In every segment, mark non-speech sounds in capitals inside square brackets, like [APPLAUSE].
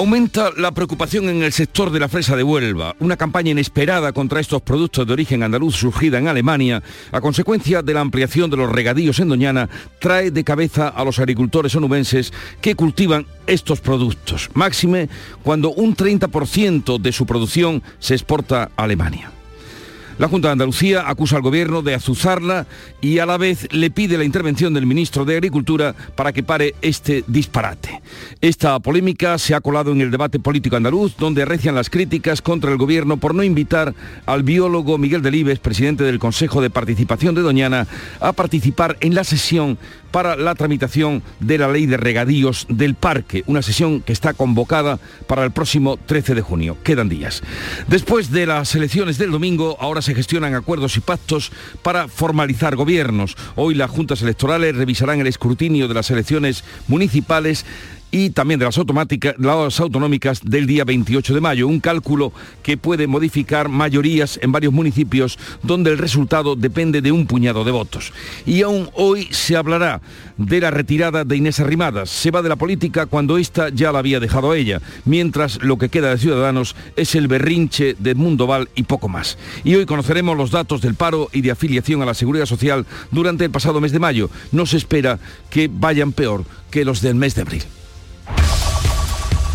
Aumenta la preocupación en el sector de la fresa de Huelva, una campaña inesperada contra estos productos de origen andaluz surgida en Alemania, a consecuencia de la ampliación de los regadíos en Doñana, trae de cabeza a los agricultores onubenses que cultivan estos productos, máxime cuando un 30% de su producción se exporta a Alemania. La Junta de Andalucía acusa al Gobierno de azuzarla y a la vez le pide la intervención del ministro de Agricultura para que pare este disparate. Esta polémica se ha colado en el debate político andaluz, donde arrecian las críticas contra el Gobierno por no invitar al biólogo Miguel Delibes, presidente del Consejo de Participación de Doñana, a participar en la sesión para la tramitación de la ley de regadíos del parque, una sesión que está convocada para el próximo 13 de junio. Quedan días. Después de las elecciones del domingo, ahora se gestionan acuerdos y pactos para formalizar gobiernos. Hoy las juntas electorales revisarán el escrutinio de las elecciones municipales y también de las, automáticas, las autonómicas del día 28 de mayo, un cálculo que puede modificar mayorías en varios municipios donde el resultado depende de un puñado de votos. Y aún hoy se hablará de la retirada de Inés Arrimadas. Se va de la política cuando ésta ya la había dejado a ella, mientras lo que queda de Ciudadanos es el berrinche de Mundo Val y poco más. Y hoy conoceremos los datos del paro y de afiliación a la Seguridad Social durante el pasado mes de mayo. No se espera que vayan peor que los del mes de abril.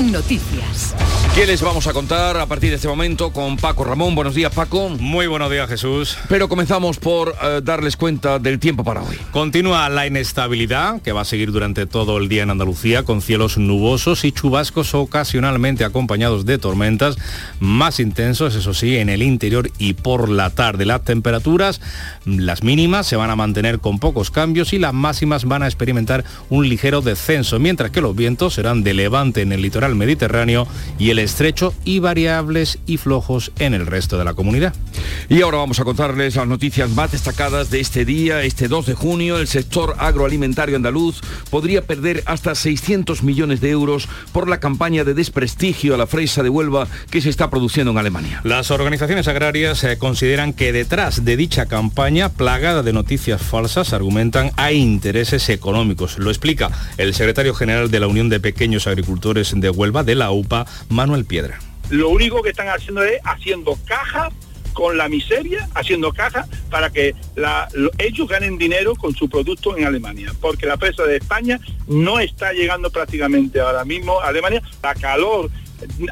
Noticias. ¿Qué les vamos a contar a partir de este momento con Paco Ramón? Buenos días, Paco. Muy buenos días, Jesús. Pero comenzamos por eh, darles cuenta del tiempo para hoy. Continúa la inestabilidad que va a seguir durante todo el día en Andalucía con cielos nubosos y chubascos ocasionalmente acompañados de tormentas más intensos, eso sí, en el interior y por la tarde. Las temperaturas, las mínimas, se van a mantener con pocos cambios y las máximas van a experimentar un ligero descenso, mientras que los vientos serán de levante en el litoral mediterráneo y el estrecho y variables y flojos en el resto de la comunidad. Y ahora vamos a contarles las noticias más destacadas de este día, este 2 de junio. El sector agroalimentario andaluz podría perder hasta 600 millones de euros por la campaña de desprestigio a la fresa de Huelva que se está produciendo en Alemania. Las organizaciones agrarias eh, consideran que detrás de dicha campaña, plagada de noticias falsas, argumentan hay intereses económicos. Lo explica el secretario general de la Unión de Pequeños Agricultores de Huelva, de la UPA, Manuel Piedra. Lo único que están haciendo es haciendo caja con la miseria, haciendo caja para que ellos ganen dinero con su producto en Alemania, porque la presa de España no está llegando prácticamente ahora mismo a Alemania. La calor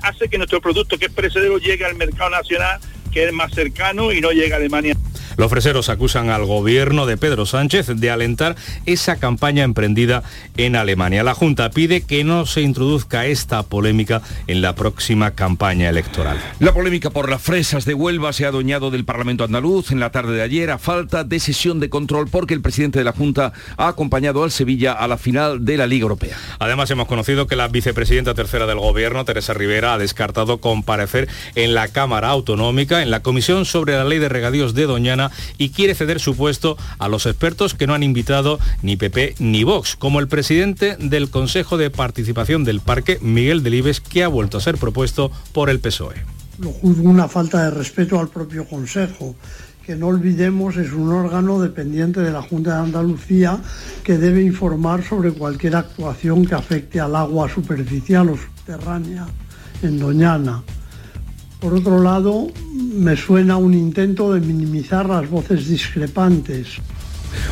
hace que nuestro producto, que es perecedero, llegue al mercado nacional, que es más cercano y no llegue a Alemania. Los freseros acusan al gobierno de Pedro Sánchez de alentar esa campaña emprendida en Alemania. La Junta pide que no se introduzca esta polémica en la próxima campaña electoral. La polémica por las fresas de Huelva se ha adueñado del Parlamento andaluz en la tarde de ayer a falta de sesión de control porque el presidente de la Junta ha acompañado al Sevilla a la final de la Liga Europea. Además hemos conocido que la vicepresidenta tercera del gobierno, Teresa Rivera, ha descartado comparecer en la Cámara Autonómica en la Comisión sobre la Ley de Regadíos de Doñana y quiere ceder su puesto a los expertos que no han invitado ni PP ni Vox, como el presidente del Consejo de Participación del Parque, Miguel Delibes, que ha vuelto a ser propuesto por el PSOE. Lo juzgo una falta de respeto al propio Consejo que no olvidemos es un órgano dependiente de la Junta de Andalucía que debe informar sobre cualquier actuación que afecte al agua superficial o subterránea en Doñana. Por otro lado, me suena un intento de minimizar las voces discrepantes.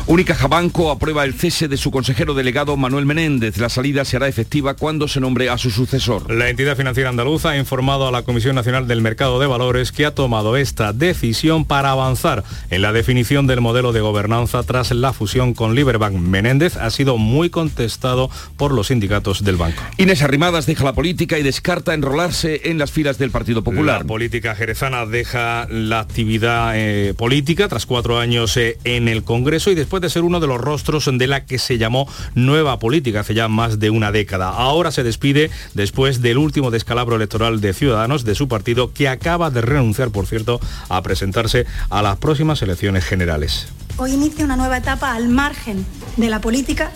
Unicaja Banco aprueba el cese de su consejero delegado Manuel Menéndez. La salida se hará efectiva cuando se nombre a su sucesor. La entidad financiera andaluza ha informado a la Comisión Nacional del Mercado de Valores que ha tomado esta decisión para avanzar en la definición del modelo de gobernanza tras la fusión con Liberbank. Menéndez ha sido muy contestado por los sindicatos del banco. Inés Arrimadas deja la política y descarta enrolarse en las filas del Partido Popular. La política jerezana deja la actividad eh, política tras cuatro años eh, en el Congreso y después de ser uno de los rostros de la que se llamó nueva política hace ya más de una década. Ahora se despide después del último descalabro electoral de Ciudadanos de su partido, que acaba de renunciar, por cierto, a presentarse a las próximas elecciones generales. Hoy inicia una nueva etapa al margen de la política,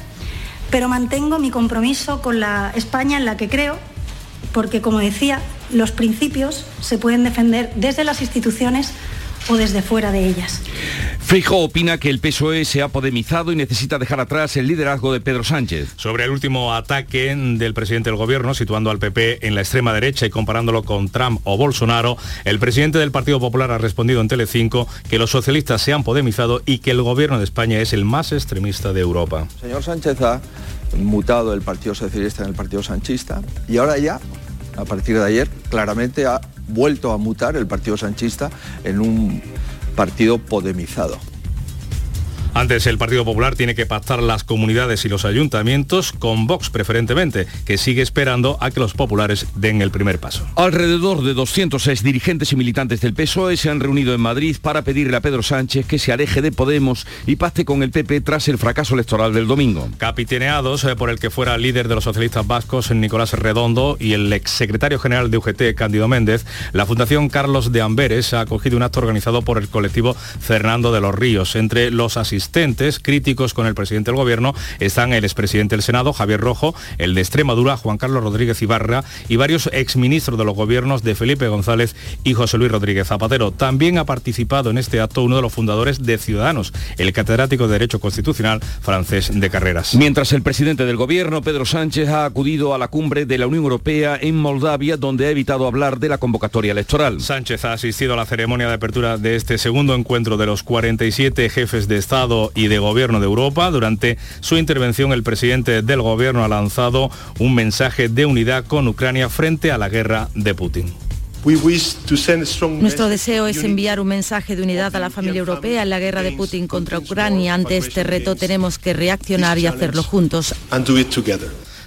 pero mantengo mi compromiso con la España en la que creo, porque, como decía, los principios se pueden defender desde las instituciones o desde fuera de ellas. Feijóo opina que el PSOE se ha podemizado y necesita dejar atrás el liderazgo de Pedro Sánchez. Sobre el último ataque del presidente del gobierno, situando al PP en la extrema derecha y comparándolo con Trump o Bolsonaro, el presidente del Partido Popular ha respondido en Telecinco que los socialistas se han podemizado y que el gobierno de España es el más extremista de Europa. señor Sánchez ha mutado el Partido Socialista en el Partido Sanchista y ahora ya, a partir de ayer, claramente ha vuelto a mutar el Partido Sanchista en un partido podemizado. Antes el Partido Popular tiene que pactar las comunidades y los ayuntamientos con Vox preferentemente, que sigue esperando a que los populares den el primer paso. Alrededor de 206 dirigentes y militantes del PSOE se han reunido en Madrid para pedirle a Pedro Sánchez que se aleje de Podemos y pacte con el PP tras el fracaso electoral del domingo. Capitaneados eh, por el que fuera líder de los socialistas vascos, Nicolás Redondo, y el exsecretario general de UGT, Cándido Méndez, la Fundación Carlos de Amberes ha acogido un acto organizado por el colectivo Fernando de los Ríos. Entre los asistentes críticos con el presidente del gobierno están el expresidente del Senado, Javier Rojo, el de Extremadura, Juan Carlos Rodríguez Ibarra, y varios exministros de los gobiernos de Felipe González y José Luis Rodríguez Zapatero. También ha participado en este acto uno de los fundadores de Ciudadanos, el catedrático de Derecho Constitucional francés de Carreras. Mientras el presidente del gobierno, Pedro Sánchez, ha acudido a la cumbre de la Unión Europea en Moldavia, donde ha evitado hablar de la convocatoria electoral. Sánchez ha asistido a la ceremonia de apertura de este segundo encuentro de los 47 jefes de Estado y de Gobierno de Europa. Durante su intervención, el presidente del Gobierno ha lanzado un mensaje de unidad con Ucrania frente a la guerra de Putin. Nuestro deseo es enviar un mensaje de unidad a la familia europea en la guerra de Putin contra Ucrania. Ante este reto tenemos que reaccionar y hacerlo juntos.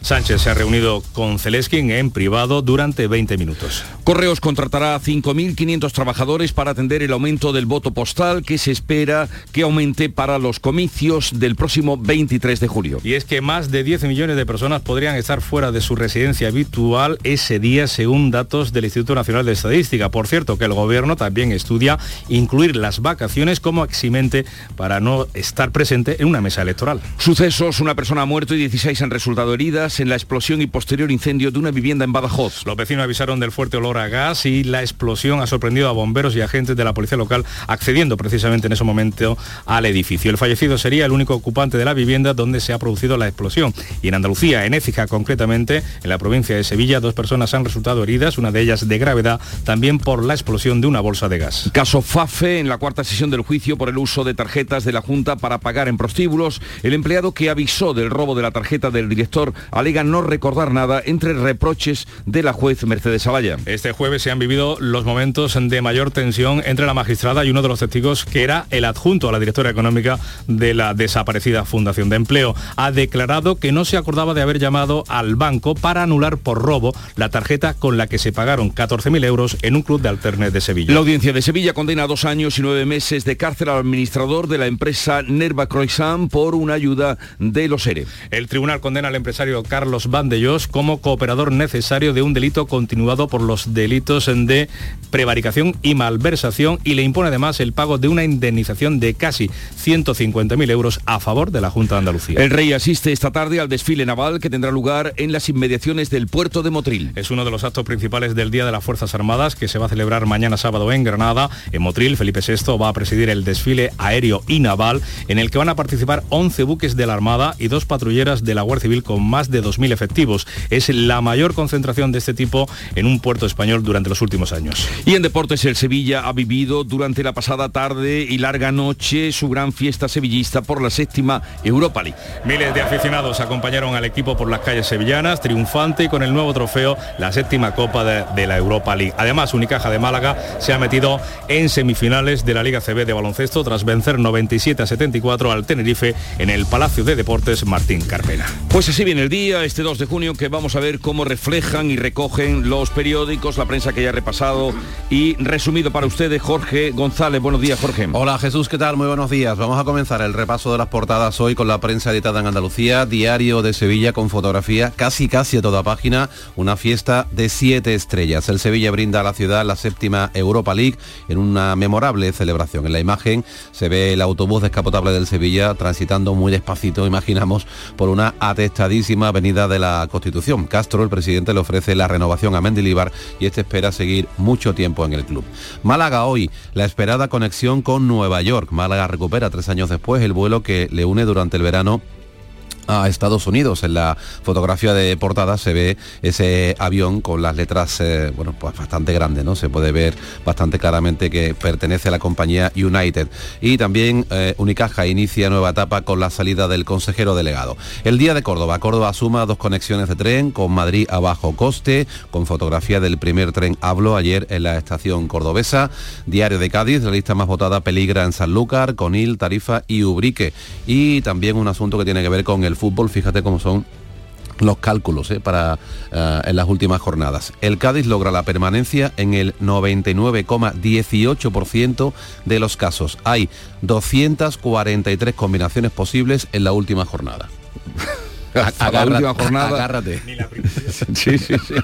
Sánchez se ha reunido con Zelensky en privado durante 20 minutos. Correos contratará a 5.500 trabajadores para atender el aumento del voto postal que se espera que aumente para los comicios del próximo 23 de julio. Y es que más de 10 millones de personas podrían estar fuera de su residencia habitual ese día según datos del Instituto Nacional de Estadística. Por cierto, que el gobierno también estudia incluir las vacaciones como eximente para no estar presente en una mesa electoral. Sucesos, una persona ha muerto y 16 han resultado heridas en la explosión y posterior incendio de una vivienda en Badajoz. Los vecinos avisaron del fuerte olor a gas y la explosión ha sorprendido a bomberos y agentes de la policía local accediendo precisamente en ese momento al edificio. El fallecido sería el único ocupante de la vivienda donde se ha producido la explosión. Y en Andalucía, en Écija concretamente, en la provincia de Sevilla, dos personas han resultado heridas, una de ellas de gravedad, también por la explosión de una bolsa de gas. Caso FAFE, en la cuarta sesión del juicio por el uso de tarjetas de la Junta para pagar en prostíbulos, el empleado que avisó del robo de la tarjeta del director alega no recordar nada entre reproches de la juez Mercedes Avalla. Este jueves se han vivido los momentos de mayor tensión entre la magistrada y uno de los testigos que era el adjunto a la directora económica de la desaparecida Fundación de Empleo. Ha declarado que no se acordaba de haber llamado al banco para anular por robo la tarjeta con la que se pagaron 14.000 euros en un club de alternes de Sevilla. La audiencia de Sevilla condena a dos años y nueve meses de cárcel al administrador de la empresa Nerva Croissant por una ayuda de los ERE. El tribunal condena al empresario Carlos Bandellos como cooperador necesario de un delito continuado por los delitos de prevaricación y malversación y le impone además el pago de una indemnización de casi 150.000 euros a favor de la Junta de Andalucía. El rey asiste esta tarde al desfile naval que tendrá lugar en las inmediaciones del puerto de Motril. Es uno de los actos principales del Día de las Fuerzas Armadas que se va a celebrar mañana sábado en Granada. En Motril, Felipe VI va a presidir el desfile aéreo y naval en el que van a participar 11 buques de la Armada y dos patrulleras de la Guardia Civil con más de 2.000 efectivos. Es la mayor concentración de este tipo en un puerto español durante los últimos años. Y en deportes el Sevilla ha vivido durante la pasada tarde y larga noche su gran fiesta sevillista por la séptima Europa League. Miles de aficionados acompañaron al equipo por las calles sevillanas, triunfante y con el nuevo trofeo, la séptima Copa de, de la Europa League. Además, Unicaja de Málaga se ha metido en semifinales de la Liga CB de baloncesto tras vencer 97 a 74 al Tenerife en el Palacio de Deportes Martín Carpena. Pues así viene el día este 2 de junio, que vamos a ver cómo reflejan y recogen los periódicos, la prensa que ya ha repasado y resumido para ustedes, Jorge González. Buenos días, Jorge. Hola Jesús, ¿qué tal? Muy buenos días. Vamos a comenzar el repaso de las portadas hoy con la prensa editada en Andalucía, Diario de Sevilla con fotografía casi casi a toda página, una fiesta de siete estrellas. El Sevilla brinda a la ciudad la séptima Europa League en una memorable celebración. En la imagen se ve el autobús descapotable del Sevilla transitando muy despacito, imaginamos, por una atestadísima de la Constitución. Castro, el presidente, le ofrece la renovación a Mendilibar y este espera seguir mucho tiempo en el club. Málaga hoy, la esperada conexión con Nueva York. Málaga recupera tres años después el vuelo que le une durante el verano a Estados Unidos. En la fotografía de portada se ve ese avión con las letras, eh, bueno, pues bastante grande, ¿no? Se puede ver bastante claramente que pertenece a la compañía United. Y también eh, Unicaja inicia nueva etapa con la salida del consejero delegado. El día de Córdoba. Córdoba suma dos conexiones de tren con Madrid a bajo coste, con fotografía del primer tren Hablo ayer en la estación cordobesa. Diario de Cádiz, la lista más votada peligra en Sanlúcar, Conil, Tarifa y Ubrique. Y también un asunto que tiene que ver con el fútbol, fíjate cómo son los cálculos ¿eh? para eh, en las últimas jornadas. El Cádiz logra la permanencia en el 99,18% de los casos. Hay 243 combinaciones posibles en la última jornada. [LAUGHS] [LAUGHS] Hasta la última jornada. Agárrate. [LAUGHS] sí, sí, sí.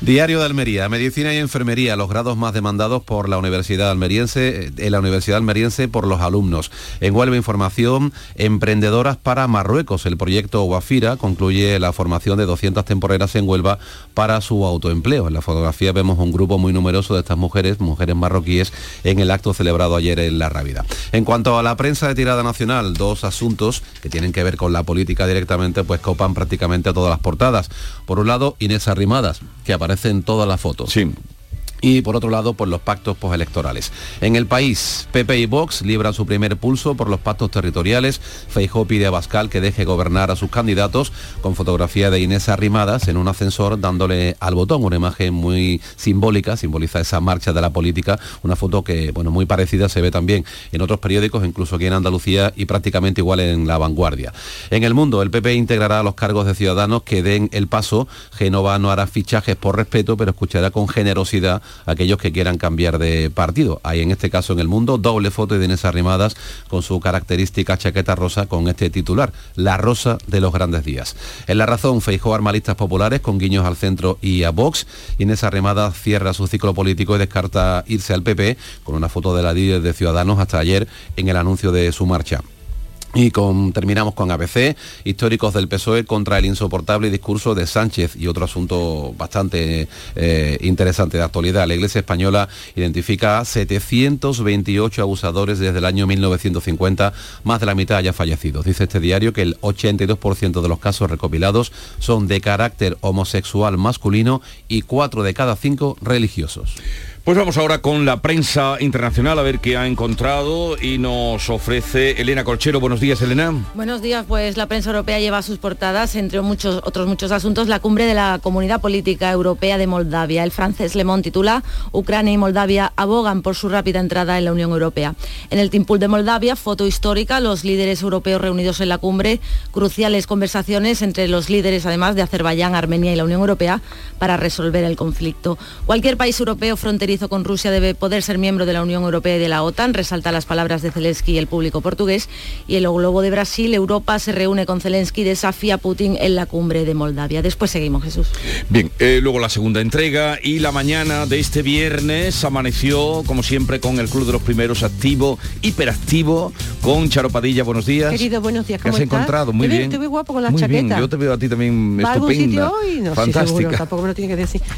Diario de Almería, Medicina y Enfermería, los grados más demandados por la Universidad Almeriense, en la Universidad Almeriense por los alumnos. En Huelva Información, emprendedoras para Marruecos. El proyecto Guafira concluye la formación de 200 temporeras en Huelva para su autoempleo. En la fotografía vemos un grupo muy numeroso de estas mujeres, mujeres marroquíes, en el acto celebrado ayer en La Rábida. En cuanto a la prensa de tirada nacional, dos asuntos que tienen que ver con la política directamente pues copan prácticamente todas las portadas. Por un lado, Inés Arrimadas, que aparece en todas las fotos. Sí y por otro lado por los pactos postelectorales. En el país, PP y Vox libran su primer pulso por los pactos territoriales. Feijó pide a Bascal que deje gobernar a sus candidatos con fotografía de Inés Arrimadas en un ascensor dándole al botón, una imagen muy simbólica, simboliza esa marcha de la política, una foto que, bueno, muy parecida se ve también en otros periódicos, incluso aquí en Andalucía y prácticamente igual en La Vanguardia. En el mundo, el PP integrará los cargos de ciudadanos que den el paso. Genova no hará fichajes por respeto, pero escuchará con generosidad aquellos que quieran cambiar de partido. Hay en este caso en el mundo doble foto de Inés Arrimadas con su característica chaqueta rosa con este titular, La Rosa de los Grandes Días. En la razón, Feijó armalistas populares con guiños al centro y a Vox. Inés Arrimadas cierra su ciclo político y descarta irse al PP con una foto de la líder de Ciudadanos hasta ayer en el anuncio de su marcha. Y terminamos con ABC, históricos del PSOE contra el insoportable discurso de Sánchez y otro asunto bastante eh, interesante de actualidad. La Iglesia Española identifica a 728 abusadores desde el año 1950, más de la mitad ya fallecidos. Dice este diario que el 82% de los casos recopilados son de carácter homosexual masculino y 4 de cada 5 religiosos. Pues vamos ahora con la prensa internacional a ver qué ha encontrado y nos ofrece Elena Colchero. Buenos días, Elena. Buenos días, pues la prensa europea lleva sus portadas, entre muchos otros muchos asuntos, la cumbre de la Comunidad Política Europea de Moldavia. El francés Le Monde titula Ucrania y Moldavia abogan por su rápida entrada en la Unión Europea. En el Timpul de Moldavia, foto histórica, los líderes europeos reunidos en la cumbre, cruciales conversaciones entre los líderes además de Azerbaiyán, Armenia y la Unión Europea para resolver el conflicto. Cualquier país europeo fronterizo con Rusia debe poder ser miembro de la Unión Europea y de la OTAN, resalta las palabras de Zelensky y el público portugués. Y el globo de Brasil, Europa se reúne con Zelensky y desafía a Putin en la cumbre de Moldavia. Después seguimos, Jesús. Bien, eh, luego la segunda entrega y la mañana de este viernes amaneció, como siempre, con el Club de los Primeros activo, hiperactivo, con Charo Padilla. Buenos días. Querido, buenos días. ¿Cómo has encontrado? Muy bien. Estoy muy guapo con la muy chaqueta. Bien. Yo te veo a ti también ¿Va a algún estupenda. sitio hoy? No, Fantástica. Sí, seguro, tampoco me lo tiene que decir. [LAUGHS]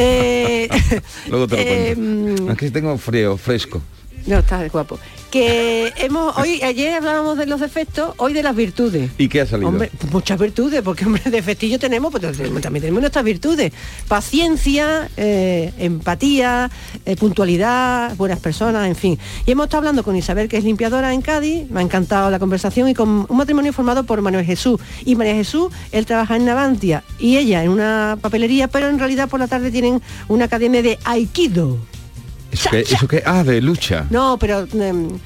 Eh, Luego te lo [LAUGHS] eh, cuento. Aquí tengo frío, fresco. No, está guapo. Que hemos hoy ayer hablábamos de los defectos, hoy de las virtudes. ¿Y qué ha salido? Hombre, pues muchas virtudes, porque hombre, defectillo tenemos, pues también tenemos nuestras virtudes. Paciencia, eh, empatía, eh, puntualidad, buenas personas, en fin. Y hemos estado hablando con Isabel, que es limpiadora en Cádiz, me ha encantado la conversación, y con un matrimonio formado por Manuel Jesús. Y María Jesús, él trabaja en Navantia y ella en una papelería, pero en realidad por la tarde tienen una academia de Aikido. ¿Eso qué? Ah, de lucha. No, pero em,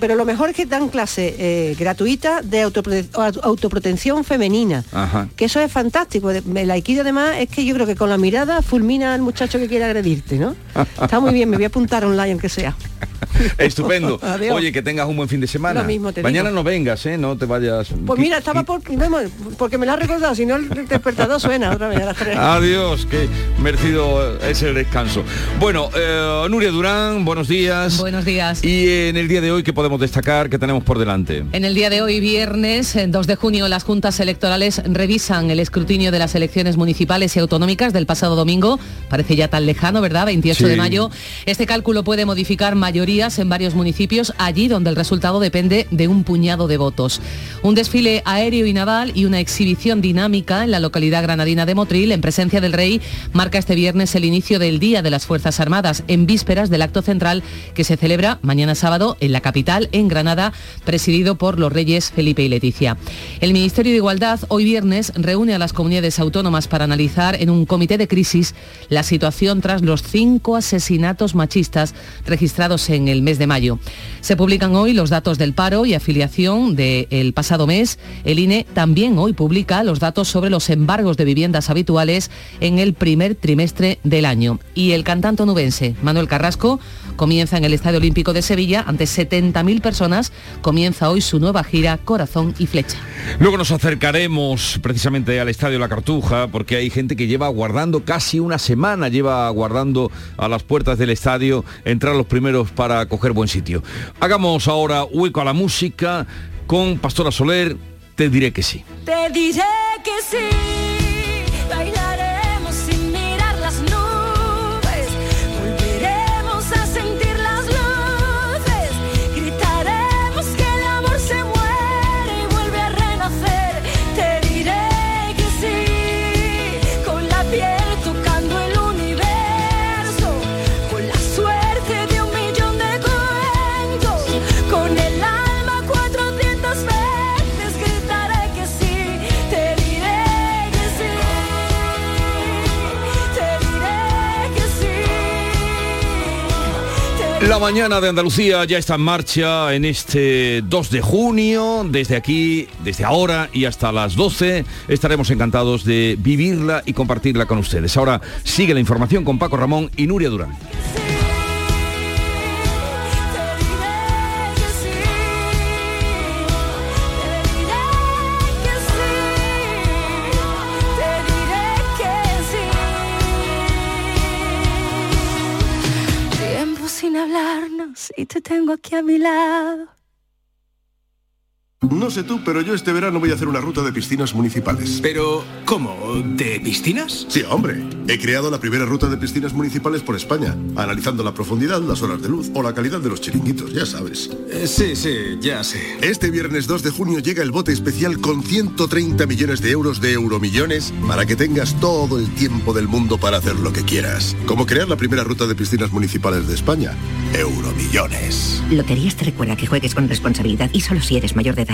pero lo mejor es que dan clase eh, gratuita de autoprotección femenina, que eso es fantástico. El aikido además es que yo creo que con la mirada fulmina al muchacho que quiere agredirte, ¿no? Está muy bien, me voy a apuntar online aunque sea. [LAUGHS] Estupendo. [LAUGHS] Oye, que tengas un buen fin de semana. Mañana no vengas, ¿eh? No te vayas. Pues mira, estaba por, porque me la ha recordado, si no el despertador suena otra vez [LAUGHS] Adiós, que merecido es el descanso. Bueno, eh, Nuria Durán, buenos días. Buenos días. Y en el día de hoy, ¿qué podemos destacar? ¿Qué tenemos por delante? En el día de hoy, viernes 2 de junio, las juntas electorales revisan el escrutinio de las elecciones municipales y autonómicas del pasado domingo. Parece ya tan lejano, ¿verdad? 28 de mayo. Este cálculo puede modificar mayorías en varios municipios, allí donde el resultado depende de un puñado de votos. Un desfile aéreo y naval y una exhibición dinámica en la localidad granadina de Motril, en presencia del rey, marca este viernes el inicio del Día de las Fuerzas Armadas, en vísperas del acto central que se celebra mañana sábado en la capital, en Granada, presidido por los reyes Felipe y Leticia. El Ministerio de Igualdad hoy viernes reúne a las comunidades autónomas para analizar en un comité de crisis la situación tras los cinco asesinatos machistas registrados en el mes de mayo. Se publican hoy los datos del paro y afiliación del pasado mes. El INE también hoy publica los datos sobre los embargos de viviendas habituales en el primer trimestre del año. Y el cantante onubense Manuel Carrasco comienza en el Estadio Olímpico de Sevilla ante 70.000 personas. Comienza hoy su nueva gira Corazón y Flecha. Luego nos acercaremos precisamente al Estadio La Cartuja porque hay gente que lleva aguardando casi una semana, lleva aguardando a las puertas del estadio entrar los primeros para coger buen sitio. Hagamos ahora hueco a la música con Pastora Soler, te diré que sí. Te diré que sí. La mañana de Andalucía ya está en marcha en este 2 de junio. Desde aquí, desde ahora y hasta las 12 estaremos encantados de vivirla y compartirla con ustedes. Ahora sigue la información con Paco Ramón y Nuria Durán. Y te tengo aquí a mi lado. No sé tú, pero yo este verano voy a hacer una ruta de piscinas municipales. Pero, ¿cómo? ¿De piscinas? Sí, hombre. He creado la primera ruta de piscinas municipales por España, analizando la profundidad, las horas de luz o la calidad de los chiringuitos, ya sabes. Eh, sí, sí, ya sé. Este viernes 2 de junio llega el bote especial con 130 millones de euros de euromillones para que tengas todo el tiempo del mundo para hacer lo que quieras. Como crear la primera ruta de piscinas municipales de España. Euromillones. Loterías te recuerda que juegues con responsabilidad y solo si eres mayor de edad.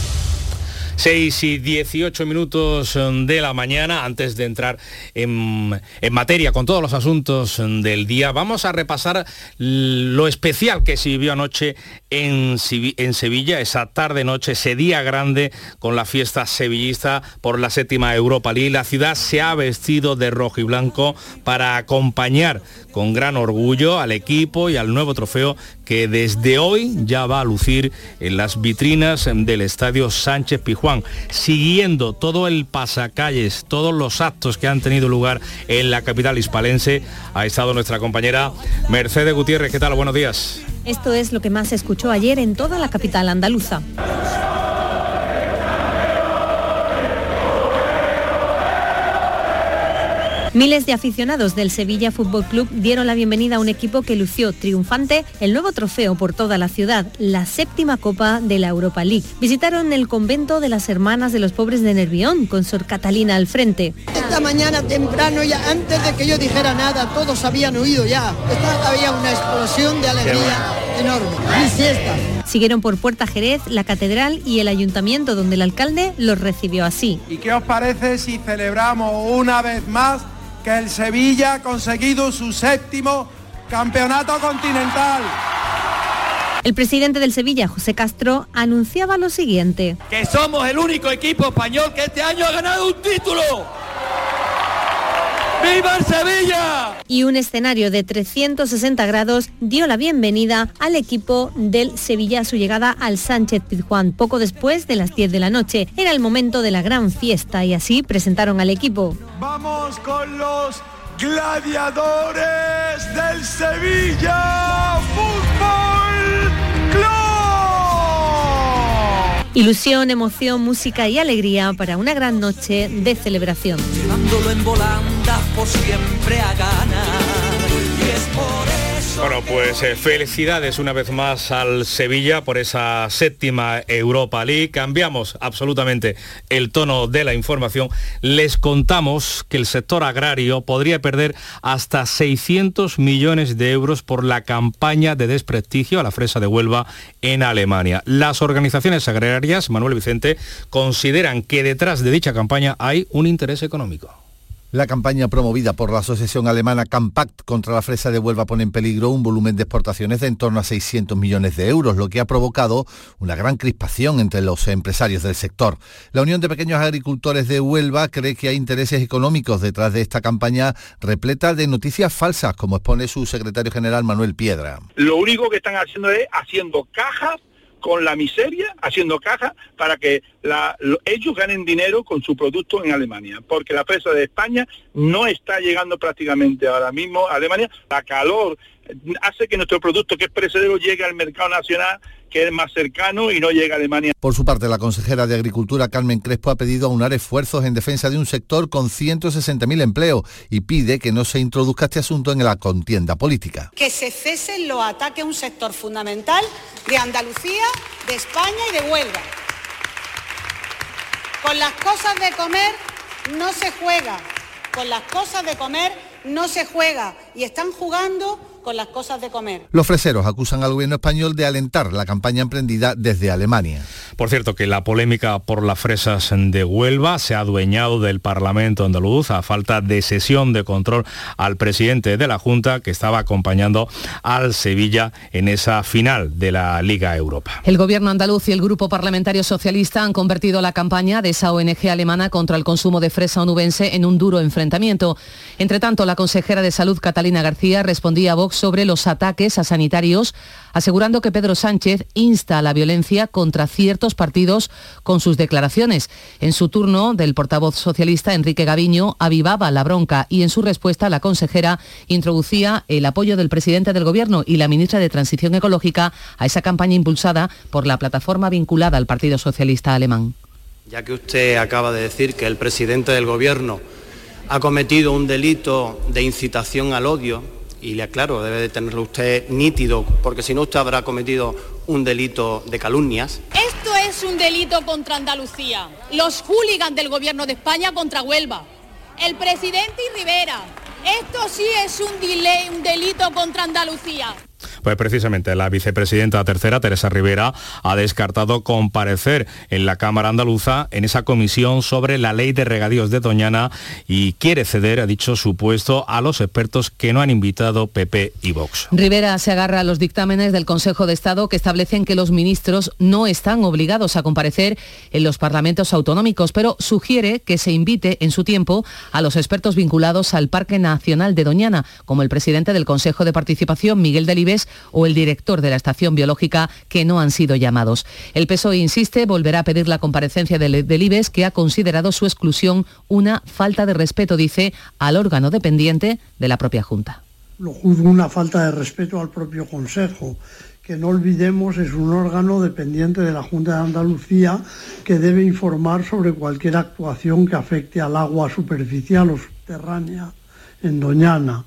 6 y 18 minutos mm, de la mañana, antes de entrar en, materia con todos los asuntos mm, del día, vamos a repasar lo especial que se vivió anoche en, en Sevilla, esa tarde-noche, ese día grande con la fiesta sevillista por la séptima Europa League. La ciudad se ha vestido de rojo y blanco para acompañar con gran orgullo al equipo y al nuevo trofeo que desde hoy ya va a lucir en las vitrinas del Estadio Sánchez Pijuán, siguiendo todo el pasacalles, todos los actos que han tenido lugar en la capital hispalense, ha estado nuestra compañera Mercedes Gutiérrez. ¿Qué tal? Buenos días. Esto es lo que más se escuchó ayer en toda la capital andaluza. Miles de aficionados del Sevilla Fútbol Club dieron la bienvenida a un equipo que lució triunfante el nuevo trofeo por toda la ciudad, la séptima copa de la Europa League. Visitaron el convento de las Hermanas de los Pobres de Nervión con Sor Catalina al frente. Esta mañana temprano, ya antes de que yo dijera nada, todos habían oído ya. Esta, había una explosión de alegría enorme. Mi siesta. Siguieron por Puerta Jerez, la catedral y el ayuntamiento donde el alcalde los recibió así. ¿Y qué os parece si celebramos una vez más que el Sevilla ha conseguido su séptimo campeonato continental? El presidente del Sevilla, José Castro, anunciaba lo siguiente. Que somos el único equipo español que este año ha ganado un título. ¡Viva el Sevilla! Y un escenario de 360 grados dio la bienvenida al equipo del Sevilla a su llegada al Sánchez Pizjuán poco después de las 10 de la noche. Era el momento de la gran fiesta y así presentaron al equipo. Vamos con los gladiadores del Sevilla Fútbol Ilusión, emoción, música y alegría para una gran noche de celebración. Bueno, pues eh, felicidades una vez más al Sevilla por esa séptima Europa League. Cambiamos absolutamente el tono de la información. Les contamos que el sector agrario podría perder hasta 600 millones de euros por la campaña de desprestigio a la fresa de Huelva en Alemania. Las organizaciones agrarias, Manuel Vicente, consideran que detrás de dicha campaña hay un interés económico. La campaña promovida por la asociación alemana Campact contra la fresa de Huelva pone en peligro un volumen de exportaciones de en torno a 600 millones de euros, lo que ha provocado una gran crispación entre los empresarios del sector. La Unión de Pequeños Agricultores de Huelva cree que hay intereses económicos detrás de esta campaña repleta de noticias falsas, como expone su secretario general Manuel Piedra. Lo único que están haciendo es haciendo cajas con la miseria, haciendo caja para que la, lo, ellos ganen dinero con su producto en Alemania, porque la presa de España no está llegando prácticamente ahora mismo a Alemania. La calor hace que nuestro producto, que es perecedero, llegue al mercado nacional, que es más cercano y no llega a Alemania. Por su parte, la consejera de Agricultura, Carmen Crespo, ha pedido aunar esfuerzos en defensa de un sector con 160.000 empleos y pide que no se introduzca este asunto en la contienda política. Que se cesen los ataques a un sector fundamental de Andalucía, de España y de Huelva. Con las cosas de comer no se juega, con las cosas de comer no se juega y están jugando con las cosas de comer. Los freseros acusan al gobierno español de alentar la campaña emprendida desde Alemania. Por cierto, que la polémica por las fresas de Huelva se ha adueñado del Parlamento andaluz a falta de sesión de control al presidente de la Junta que estaba acompañando al Sevilla en esa final de la Liga Europa. El gobierno andaluz y el grupo parlamentario socialista han convertido la campaña de esa ONG alemana contra el consumo de fresa onubense en un duro enfrentamiento. Entre tanto, la consejera de Salud Catalina García respondía a Vox sobre los ataques a sanitarios, asegurando que Pedro Sánchez insta a la violencia contra ciertos partidos con sus declaraciones. En su turno, del portavoz socialista Enrique Gaviño avivaba la bronca y en su respuesta la consejera introducía el apoyo del presidente del Gobierno y la ministra de Transición Ecológica a esa campaña impulsada por la plataforma vinculada al Partido Socialista Alemán. Ya que usted acaba de decir que el presidente del Gobierno ha cometido un delito de incitación al odio, y le aclaro, debe de tenerlo usted nítido, porque si no usted habrá cometido un delito de calumnias. Esto es un delito contra Andalucía. Los hooligans del gobierno de España contra Huelva. El presidente y Rivera. Esto sí es un, delay, un delito contra Andalucía. Pues precisamente la vicepresidenta tercera, Teresa Rivera, ha descartado comparecer en la Cámara Andaluza en esa comisión sobre la ley de regadíos de Doñana y quiere ceder, ha dicho, su puesto a los expertos que no han invitado PP y Vox. Rivera se agarra a los dictámenes del Consejo de Estado que establecen que los ministros no están obligados a comparecer en los parlamentos autonómicos, pero sugiere que se invite en su tiempo a los expertos vinculados al Parque Nacional de Doñana, como el presidente del Consejo de Participación, Miguel Delibes, o el director de la estación biológica que no han sido llamados. El PSOE insiste, volverá a pedir la comparecencia del, del que ha considerado su exclusión una falta de respeto, dice, al órgano dependiente de la propia Junta. Lo juzgo una falta de respeto al propio Consejo que no olvidemos es un órgano dependiente de la Junta de Andalucía que debe informar sobre cualquier actuación que afecte al agua superficial o subterránea en Doñana.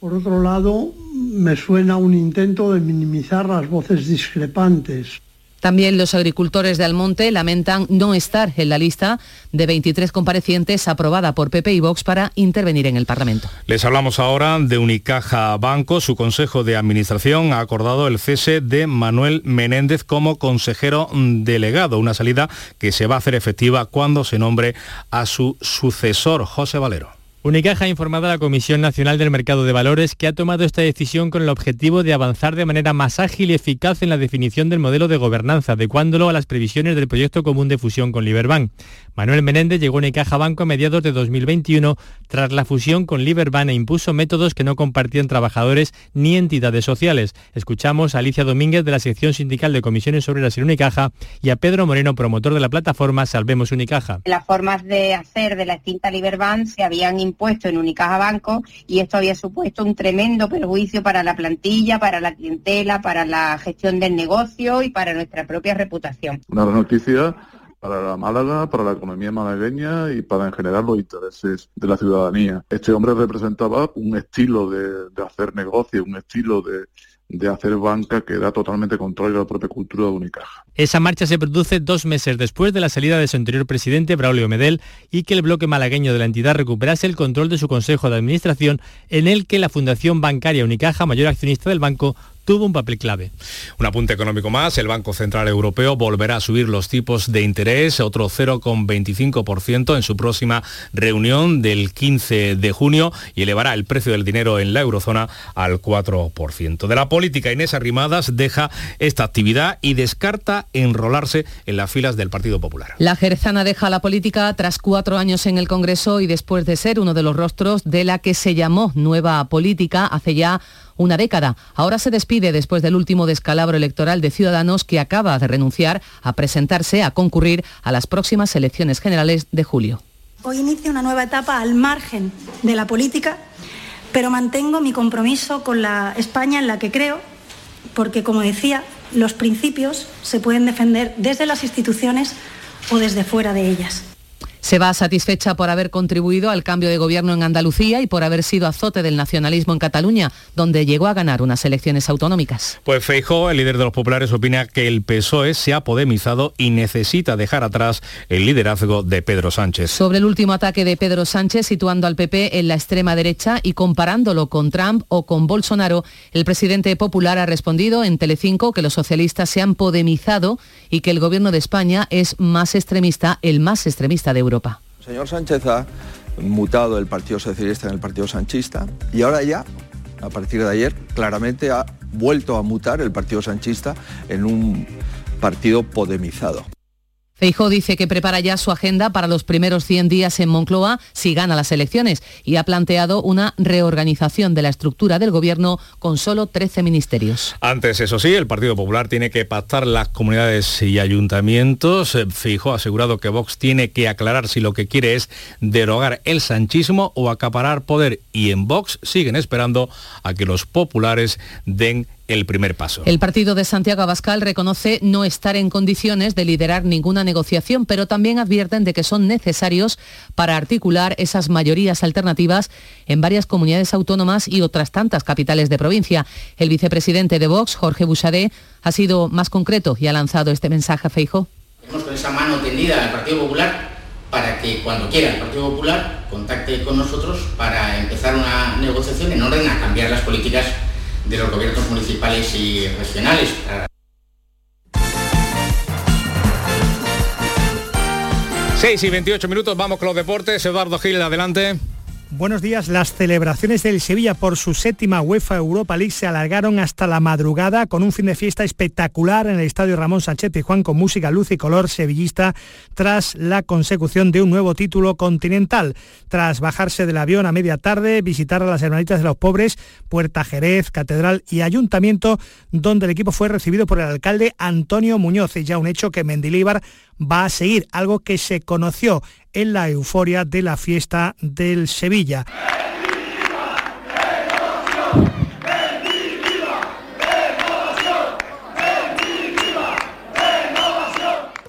Por otro lado, me suena un intento de minimizar las voces discrepantes. También los agricultores de Almonte lamentan no estar en la lista de 23 comparecientes aprobada por PP y Vox para intervenir en el Parlamento. Les hablamos ahora de Unicaja Banco. Su Consejo de Administración ha acordado el cese de Manuel Menéndez como consejero delegado, una salida que se va a hacer efectiva cuando se nombre a su sucesor, José Valero. Unicaja ha informado a la Comisión Nacional del Mercado de Valores que ha tomado esta decisión con el objetivo de avanzar de manera más ágil y eficaz en la definición del modelo de gobernanza, adecuándolo a las previsiones del proyecto común de fusión con Liberbank. Manuel Menéndez llegó a Unicaja Banco a mediados de 2021 tras la fusión con Liberbank e impuso métodos que no compartían trabajadores ni entidades sociales. Escuchamos a Alicia Domínguez de la sección sindical de comisiones obreras en Unicaja y a Pedro Moreno, promotor de la plataforma Salvemos Unicaja. Las formas de hacer de la extinta Liberbank se habían impuesto en Unicaja Banco y esto había supuesto un tremendo perjuicio para la plantilla, para la clientela, para la gestión del negocio y para nuestra propia reputación. Una noticia para la Málaga, para la economía malagueña y para en general los intereses de la ciudadanía. Este hombre representaba un estilo de, de hacer negocio, un estilo de, de hacer banca que da totalmente contrario a la propia cultura de Unicaja. Esa marcha se produce dos meses después de la salida de su anterior presidente, Braulio Medel, y que el bloque malagueño de la entidad recuperase el control de su consejo de administración, en el que la Fundación Bancaria Unicaja, mayor accionista del banco, tuvo un papel clave. Un apunte económico más, el Banco Central Europeo volverá a subir los tipos de interés, otro 0,25% en su próxima reunión del 15 de junio y elevará el precio del dinero en la eurozona al 4%. De la política, Inés Arrimadas deja esta actividad y descarta enrolarse en las filas del Partido Popular. La jerezana deja la política tras cuatro años en el Congreso y después de ser uno de los rostros de la que se llamó Nueva Política hace ya una década. Ahora se despide después del último descalabro electoral de Ciudadanos que acaba de renunciar a presentarse a concurrir a las próximas elecciones generales de julio. Hoy inicio una nueva etapa al margen de la política, pero mantengo mi compromiso con la España en la que creo, porque como decía, los principios se pueden defender desde las instituciones o desde fuera de ellas. Se va satisfecha por haber contribuido al cambio de gobierno en Andalucía y por haber sido azote del nacionalismo en Cataluña, donde llegó a ganar unas elecciones autonómicas. Pues Feijó, el líder de los populares, opina que el PSOE se ha podemizado y necesita dejar atrás el liderazgo de Pedro Sánchez. Sobre el último ataque de Pedro Sánchez, situando al PP en la extrema derecha y comparándolo con Trump o con Bolsonaro, el presidente popular ha respondido en Telecinco que los socialistas se han podemizado y que el gobierno de España es más extremista, el más extremista de Europa. El señor Sánchez ha mutado el Partido Socialista en el Partido Sanchista y ahora ya, a partir de ayer, claramente ha vuelto a mutar el Partido Sanchista en un partido podemizado. Feijó dice que prepara ya su agenda para los primeros 100 días en Moncloa si gana las elecciones y ha planteado una reorganización de la estructura del gobierno con solo 13 ministerios. Antes, eso sí, el Partido Popular tiene que pactar las comunidades y ayuntamientos. Eh, Feijó ha asegurado que Vox tiene que aclarar si lo que quiere es derogar el sanchismo o acaparar poder y en Vox siguen esperando a que los populares den el primer paso. El partido de Santiago Abascal reconoce no estar en condiciones de liderar ninguna negociación, pero también advierten de que son necesarios para articular esas mayorías alternativas en varias comunidades autónomas y otras tantas capitales de provincia. El vicepresidente de Vox, Jorge Bouchardet, ha sido más concreto y ha lanzado este mensaje a Feijo. con esa mano tendida al Partido Popular para que cuando quiera el Partido Popular contacte con nosotros para empezar una negociación en orden a cambiar las políticas de los gobiernos municipales y regionales. 6 y 28 minutos, vamos con los deportes. Eduardo Gil, adelante. Buenos días. Las celebraciones del Sevilla por su séptima UEFA Europa League se alargaron hasta la madrugada con un fin de fiesta espectacular en el Estadio Ramón Sánchez Pizjuán con música, luz y color sevillista tras la consecución de un nuevo título continental. Tras bajarse del avión a media tarde, visitar a las Hermanitas de los Pobres, Puerta Jerez, Catedral y Ayuntamiento, donde el equipo fue recibido por el alcalde Antonio Muñoz, y ya un hecho que Mendilíbar va a seguir, algo que se conoció en la euforia de la fiesta del Sevilla.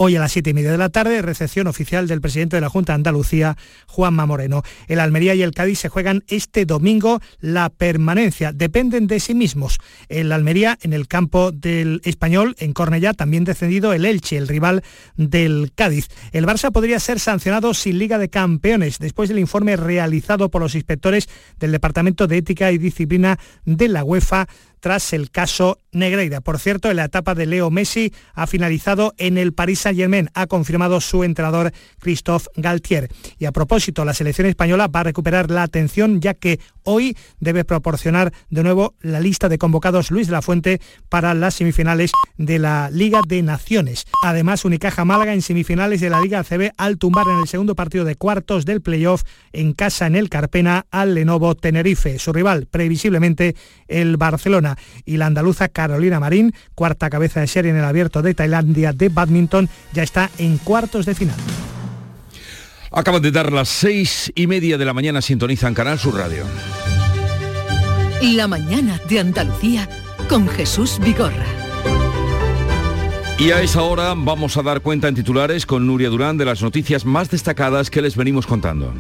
Hoy a las siete y media de la tarde, recepción oficial del presidente de la Junta de Andalucía, Juanma Moreno. El Almería y el Cádiz se juegan este domingo la permanencia. Dependen de sí mismos. El Almería en el campo del español, en Cornellá, también descendido el Elche, el rival del Cádiz. El Barça podría ser sancionado sin Liga de Campeones después del informe realizado por los inspectores del Departamento de Ética y Disciplina de la UEFA tras el caso Negreira. Por cierto, la etapa de Leo Messi ha finalizado en el Paris Saint-Germain, ha confirmado su entrenador Christophe Galtier. Y a propósito, la selección española va a recuperar la atención ya que hoy debe proporcionar de nuevo la lista de convocados Luis de la Fuente para las semifinales de la Liga de Naciones. Además, Unicaja Málaga en semifinales de la Liga CB al tumbar en el segundo partido de cuartos del playoff en casa en el Carpena al Lenovo Tenerife. Su rival, previsiblemente, el Barcelona y la andaluza Carolina Marín, cuarta cabeza de serie en el abierto de Tailandia de badminton, ya está en cuartos de final. Acaban de dar las seis y media de la mañana, sintonizan Canal Sur Radio. La mañana de Andalucía con Jesús Vigorra. Y a esa hora vamos a dar cuenta en titulares con Nuria Durán de las noticias más destacadas que les venimos contando.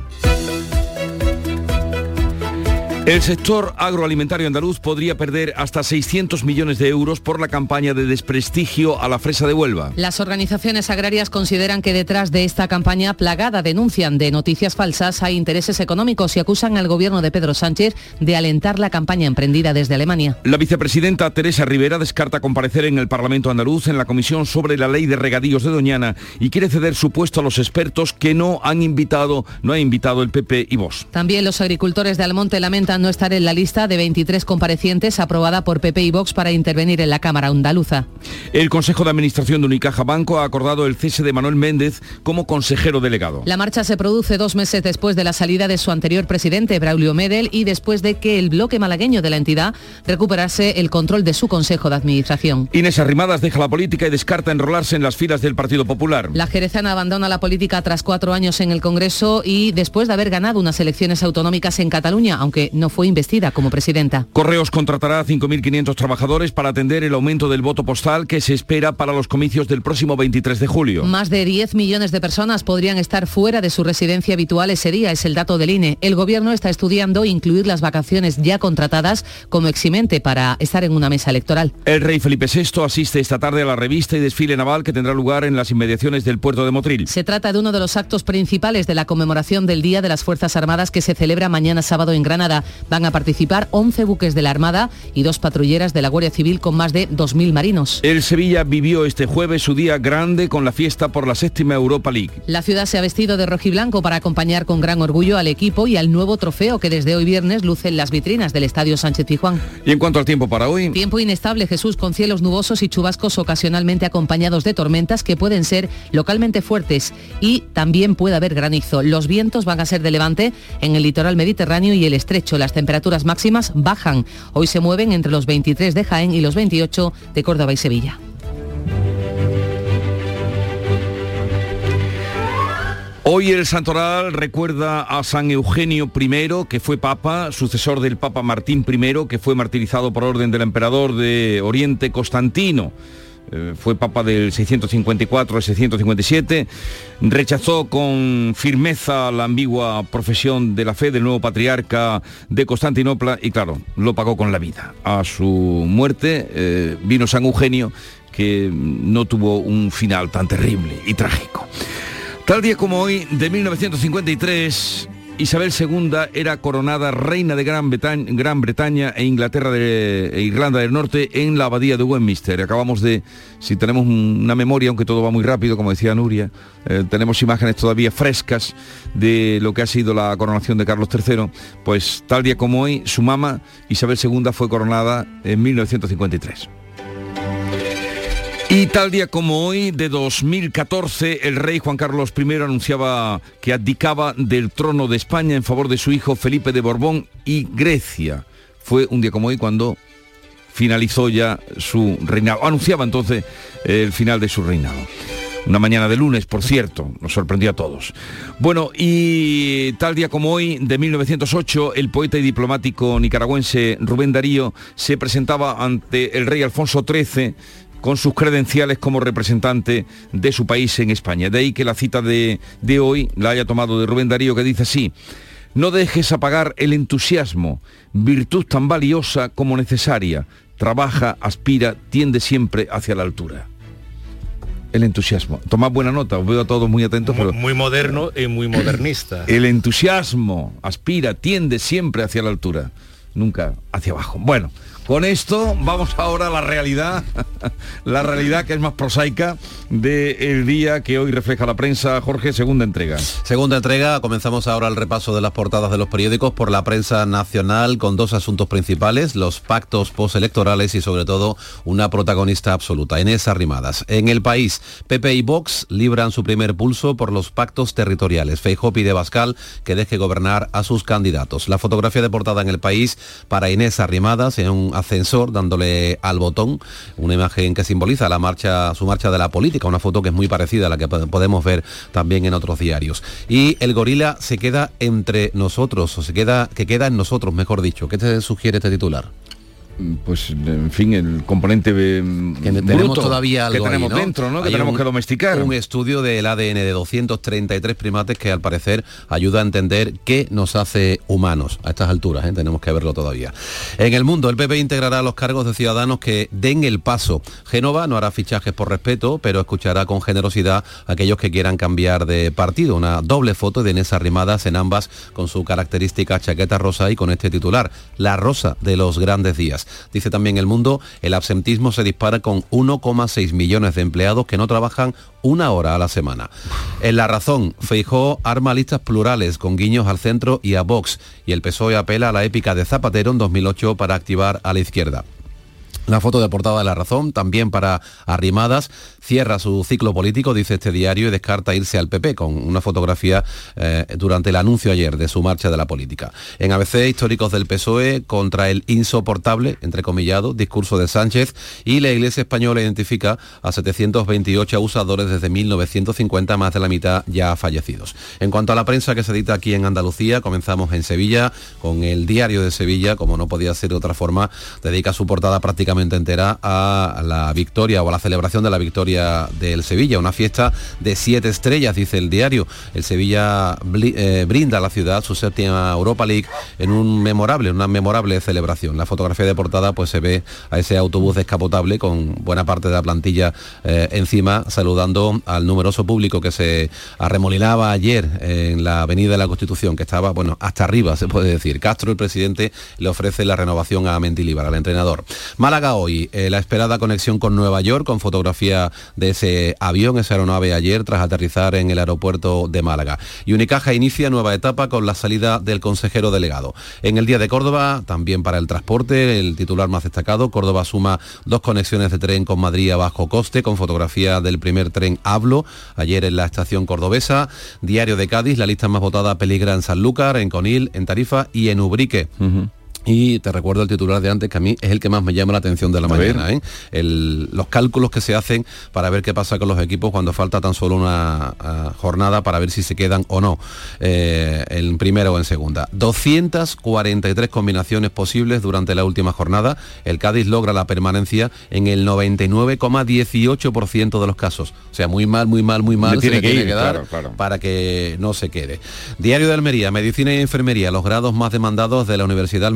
El sector agroalimentario andaluz podría perder hasta 600 millones de euros por la campaña de desprestigio a la fresa de Huelva. Las organizaciones agrarias consideran que detrás de esta campaña plagada denuncian de noticias falsas hay intereses económicos y acusan al gobierno de Pedro Sánchez de alentar la campaña emprendida desde Alemania. La vicepresidenta Teresa Rivera descarta comparecer en el Parlamento andaluz en la comisión sobre la ley de regadíos de Doñana y quiere ceder su puesto a los expertos que no han invitado, no ha invitado el PP y Vox. También los agricultores de Almonte lamentan no estar en la lista de 23 comparecientes aprobada por PP y Vox para intervenir en la Cámara Andaluza. El Consejo de Administración de Unicaja Banco ha acordado el cese de Manuel Méndez como consejero delegado. La marcha se produce dos meses después de la salida de su anterior presidente, Braulio Medel, y después de que el bloque malagueño de la entidad recuperase el control de su Consejo de Administración. Inés Arrimadas deja la política y descarta enrolarse en las filas del Partido Popular. La jerezana abandona la política tras cuatro años en el Congreso y después de haber ganado unas elecciones autonómicas en Cataluña, aunque no fue investida como presidenta. Correos contratará a 5.500 trabajadores para atender el aumento del voto postal que se espera para los comicios del próximo 23 de julio. Más de 10 millones de personas podrían estar fuera de su residencia habitual ese día, es el dato del INE. El gobierno está estudiando incluir las vacaciones ya contratadas como eximente para estar en una mesa electoral. El rey Felipe VI asiste esta tarde a la revista y desfile naval que tendrá lugar en las inmediaciones del puerto de Motril. Se trata de uno de los actos principales de la conmemoración del Día de las Fuerzas Armadas que se celebra mañana sábado en Granada. Van a participar 11 buques de la Armada y dos patrulleras de la Guardia Civil con más de 2.000 marinos. El Sevilla vivió este jueves su día grande con la fiesta por la séptima Europa League. La ciudad se ha vestido de rojiblanco para acompañar con gran orgullo al equipo y al nuevo trofeo que desde hoy viernes luce en las vitrinas del Estadio Sánchez Pizjuán. Y en cuanto al tiempo para hoy... Tiempo inestable, Jesús, con cielos nubosos y chubascos ocasionalmente acompañados de tormentas que pueden ser localmente fuertes y también puede haber granizo. Los vientos van a ser de levante en el litoral mediterráneo y el estrecho. Las temperaturas máximas bajan. Hoy se mueven entre los 23 de Jaén y los 28 de Córdoba y Sevilla. Hoy el Santoral recuerda a San Eugenio I, que fue papa, sucesor del Papa Martín I, que fue martirizado por orden del emperador de Oriente Constantino. Eh, fue papa del 654 al 657, rechazó con firmeza la ambigua profesión de la fe del nuevo patriarca de Constantinopla y claro, lo pagó con la vida. A su muerte eh, vino San Eugenio, que no tuvo un final tan terrible y trágico. Tal día como hoy, de 1953, Isabel II era coronada reina de Gran Bretaña, e Inglaterra de e Irlanda del Norte en la abadía de Westminster. Acabamos de, si tenemos una memoria, aunque todo va muy rápido, como decía Nuria, eh, tenemos imágenes todavía frescas de lo que ha sido la coronación de Carlos III, pues tal día como hoy, su mamá, Isabel II, fue coronada en 1953. Y tal día como hoy, de 2014, el rey Juan Carlos I anunciaba que abdicaba del trono de España en favor de su hijo Felipe de Borbón y Grecia. Fue un día como hoy cuando finalizó ya su reinado. Anunciaba entonces el final de su reinado. Una mañana de lunes, por cierto, nos sorprendió a todos. Bueno, y tal día como hoy, de 1908, el poeta y diplomático nicaragüense Rubén Darío se presentaba ante el rey Alfonso XIII con sus credenciales como representante de su país en España. De ahí que la cita de, de hoy la haya tomado de Rubén Darío que dice así, no dejes apagar el entusiasmo, virtud tan valiosa como necesaria. Trabaja, aspira, tiende siempre hacia la altura el entusiasmo. Tomad buena nota, os veo a todos muy atentos. Muy, pero muy moderno y muy modernista. [CLEARS THROAT] el entusiasmo aspira, tiende siempre hacia la altura, nunca hacia abajo. Bueno, con esto vamos ahora a la realidad, [LAUGHS] la realidad que es más prosaica del día que hoy refleja la prensa. Jorge, segunda entrega. Segunda entrega, comenzamos ahora el repaso de las portadas de los periódicos por la prensa nacional con dos asuntos principales, los pactos postelectorales y sobre todo una protagonista absoluta, Inés Arrimadas. En el país, PP y Vox libran su primer pulso por los pactos territoriales. Feijóo pide Bascal que deje gobernar a sus candidatos. La fotografía de portada en el país para Inés Arrimadas en un ascensor dándole al botón, una imagen que simboliza la marcha, su marcha de la política, una foto que es muy parecida a la que podemos ver también en otros diarios. Y el gorila se queda entre nosotros, o se queda, que queda en nosotros, mejor dicho. ¿Qué te sugiere este titular? Pues en fin el componente que tenemos todavía algo que tenemos ahí, ¿no? dentro ¿no? que Hay tenemos un- que domesticar Un estudio del ADN de 233 primates que al parecer ayuda a entender qué nos hace humanos a estas alturas, ¿eh? tenemos que verlo todavía. En el mundo, el PP integrará los cargos de ciudadanos que den el paso. Génova no hará fichajes por respeto, pero escuchará con generosidad a aquellos que quieran cambiar de partido. Una doble foto de Inés Arrimadas en ambas con su característica chaqueta rosa y con este titular, La rosa de los grandes días. Dice también el mundo, el absentismo se dispara con 1,6 millones de empleados que no trabajan una hora a la semana. En la razón, Feijó arma listas plurales con guiños al centro y a Vox y el PSOE apela a la épica de Zapatero en 2008 para activar a la izquierda. La foto de portada de La Razón, también para Arrimadas, cierra su ciclo político, dice este diario, y descarta irse al PP, con una fotografía eh, durante el anuncio ayer de su marcha de la política. En ABC, históricos del PSOE contra el insoportable, entrecomillado, discurso de Sánchez, y la Iglesia Española identifica a 728 abusadores desde 1950, más de la mitad ya fallecidos. En cuanto a la prensa que se edita aquí en Andalucía, comenzamos en Sevilla, con el diario de Sevilla, como no podía ser de otra forma, dedica su portada prácticamente entera a la victoria o a la celebración de la victoria del Sevilla, una fiesta de siete estrellas, dice el diario. El Sevilla eh, brinda a la ciudad su séptima Europa League en un memorable, una memorable celebración. La fotografía de portada pues se ve a ese autobús descapotable con buena parte de la plantilla eh, encima saludando al numeroso público que se arremolinaba ayer en la Avenida de la Constitución, que estaba, bueno, hasta arriba se puede decir. Castro, el presidente, le ofrece la renovación a Mendilibar, al entrenador. Málaga hoy, eh, la esperada conexión con Nueva York, con fotografía de ese avión, esa aeronave ayer, tras aterrizar en el aeropuerto de Málaga. Y Unicaja inicia nueva etapa con la salida del consejero delegado. En el día de Córdoba, también para el transporte, el titular más destacado, Córdoba suma dos conexiones de tren con Madrid a bajo coste, con fotografía del primer tren Hablo, ayer en la estación cordobesa. Diario de Cádiz, la lista más votada peligra en Sanlúcar, en Conil, en Tarifa y en Ubrique. Y te recuerdo el titular de antes, que a mí es el que más me llama la atención de la A mañana. ¿eh? El- los cálculos que se hacen para ver qué pasa con los equipos cuando falta tan solo una ah, jornada para ver si se quedan o no eh, en primera o en segunda. 243 combinaciones posibles durante la última jornada. El Cádiz logra la permanencia en el 99,18% de los casos. O sea, muy mal, muy mal, muy mal. Se tiene que tiene ir, que dar claro, claro. para que no se quede. Diario de Almería, Medicina y Enfermería, los grados más demandados de la Universidad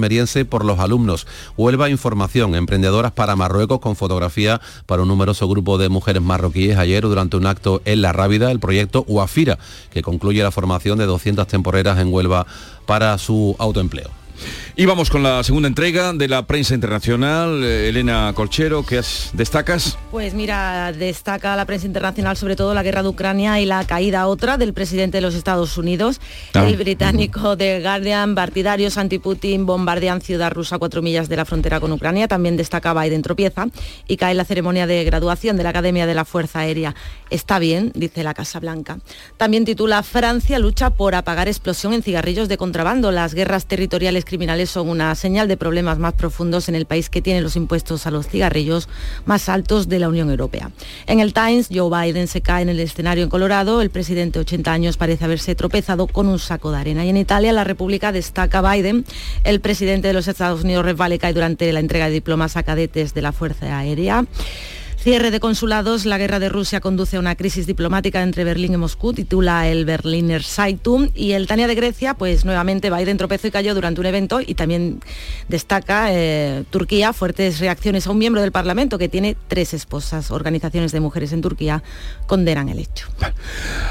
Por los alumnos. Huelva Información, emprendedoras para Marruecos con fotografía para un numeroso grupo de mujeres marroquíes ayer durante un acto en La Rábida, el proyecto UAFIRA, que concluye la formación de 200 temporeras en Huelva para su autoempleo. Y vamos con la segunda entrega de la prensa internacional. Eh, Elena Colchero, ¿qué has- destacas? Pues mira, destaca la prensa internacional sobre todo la guerra de Ucrania y la caída otra del presidente de los Estados Unidos. Ah. El británico The Guardian, partidarios anti-Putin bombardean ciudad rusa a cuatro millas de la frontera con Ucrania. También destaca Biden tropieza y cae la ceremonia de graduación de la Academia de la Fuerza Aérea. Está bien, dice la Casa Blanca. También titula Francia lucha por apagar explosión en cigarrillos de contrabando. Las guerras territoriales criminales son una señal de problemas más profundos en el país que tiene los impuestos a los cigarrillos más altos de la Unión Europea. En el Times, Joe Biden se cae en el escenario en Colorado. El presidente de 80 años parece haberse tropezado con un saco de arena. Y en Italia, la República destaca Biden. El presidente de los Estados Unidos resbala y cae durante la entrega de diplomas a cadetes de la Fuerza Aérea. Cierre de consulados, la guerra de Rusia conduce a una crisis diplomática entre Berlín y Moscú, titula el Berliner Zeitung. Y el Tania de Grecia, pues nuevamente va Biden tropezó y cayó durante un evento y también destaca eh, Turquía fuertes reacciones a un miembro del Parlamento que tiene tres esposas. Organizaciones de mujeres en Turquía condenan el hecho.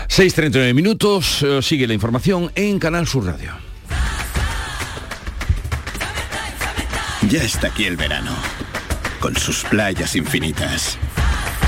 6.39 minutos, eh, sigue la información en Canal Sur Radio. Ya está aquí el verano, con sus playas infinitas,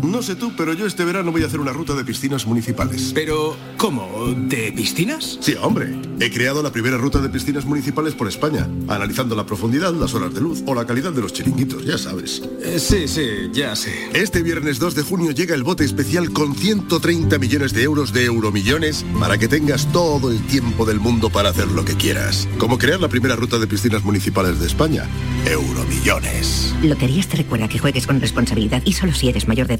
No sé tú, pero yo este verano voy a hacer una ruta de piscinas municipales. Pero, ¿cómo? ¿De piscinas? Sí, hombre. He creado la primera ruta de piscinas municipales por España, analizando la profundidad, las horas de luz o la calidad de los chiringuitos, ya sabes. Eh, sí, sí, ya sé. Este viernes 2 de junio llega el bote especial con 130 millones de euros de euromillones para que tengas todo el tiempo del mundo para hacer lo que quieras. Como crear la primera ruta de piscinas municipales de España. Euromillones. Loterías te recuerda que juegues con responsabilidad y solo si eres mayor de.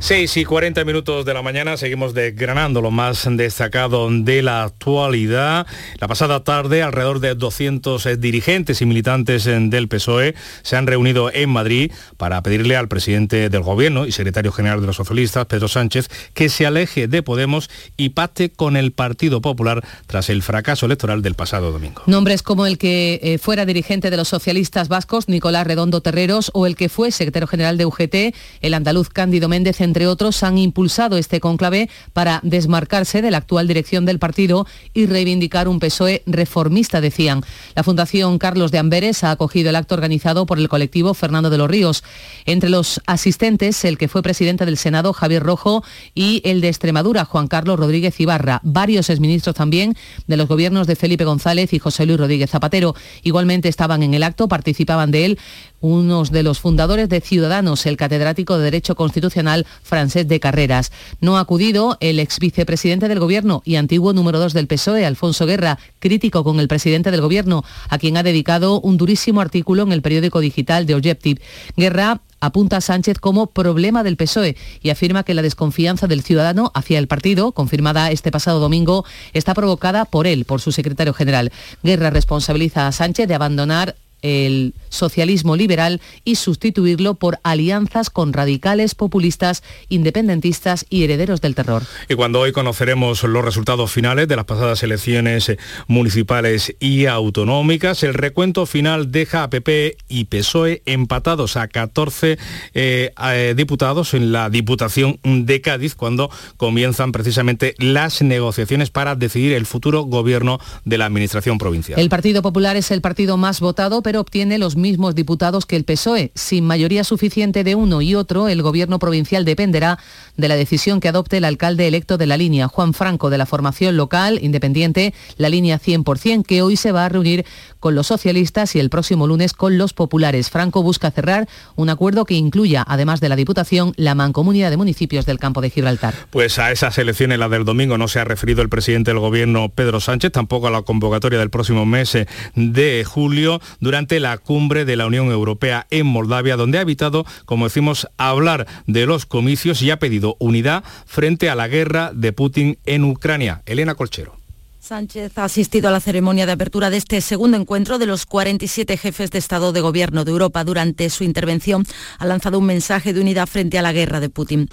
6 y 40 minutos de la mañana seguimos desgranando lo más destacado de la actualidad. La pasada tarde alrededor de 200 eh, dirigentes y militantes eh, del PSOE se han reunido en Madrid para pedirle al presidente del gobierno y secretario general de los socialistas, Pedro Sánchez, que se aleje de Podemos y pacte con el Partido Popular tras el fracaso electoral del pasado domingo. Nombres como el que eh, fuera dirigente de los socialistas vascos, Nicolás Redondo Terreros, o el que fue secretario general de UGT, el andaluz Cándido Méndez, entre otros, han impulsado este cónclave para desmarcarse de la actual dirección del partido y reivindicar un PSOE reformista, decían. La Fundación Carlos de Amberes ha acogido el acto organizado por el colectivo Fernando de los Ríos. Entre los asistentes, el que fue presidente del Senado, Javier Rojo, y el de Extremadura, Juan Carlos Rodríguez Ibarra. Varios exministros también de los gobiernos de Felipe González y José Luis Rodríguez Zapatero. Igualmente estaban en el acto, participaban de él unos de los fundadores de Ciudadanos, el catedrático de Derecho Constitucional francés de Carreras. No ha acudido el ex vicepresidente del Gobierno y antiguo número dos del PSOE, Alfonso Guerra, crítico con el presidente del Gobierno, a quien ha dedicado un durísimo artículo en el periódico digital de Objective. Guerra apunta a Sánchez como problema del PSOE y afirma que la desconfianza del ciudadano hacia el partido, confirmada este pasado domingo, está provocada por él, por su secretario general. Guerra responsabiliza a Sánchez de abandonar el socialismo liberal y sustituirlo por alianzas con radicales, populistas, independentistas y herederos del terror. Y cuando hoy conoceremos los resultados finales de las pasadas elecciones eh, municipales y autonómicas, el recuento final deja a PP y PSOE empatados a 14 eh, eh, diputados en la Diputación de Cádiz cuando comienzan precisamente las negociaciones para decidir el futuro gobierno de la Administración provincial. El Partido Popular es el partido más votado, pero obtiene los mismos diputados que el PSOE. Sin mayoría suficiente de uno y otro, el gobierno provincial dependerá de la decisión que adopte el alcalde electo de la línea, Juan Franco, de la formación local independiente, la línea 100%, que hoy se va a reunir con los socialistas y el próximo lunes con los populares. Franco busca cerrar un acuerdo que incluya, además de la Diputación, la mancomunidad de municipios del campo de Gibraltar. Pues a esas elecciones, la del domingo, no se ha referido el presidente del gobierno, Pedro Sánchez, tampoco a la convocatoria del próximo mes de julio. Durante ante la cumbre de la Unión Europea en Moldavia, donde ha evitado, como decimos, hablar de los comicios y ha pedido unidad frente a la guerra de Putin en Ucrania. Elena Colchero. Sánchez ha asistido a la ceremonia de apertura de este segundo encuentro de los 47 jefes de Estado de Gobierno de Europa. Durante su intervención ha lanzado un mensaje de unidad frente a la guerra de Putin.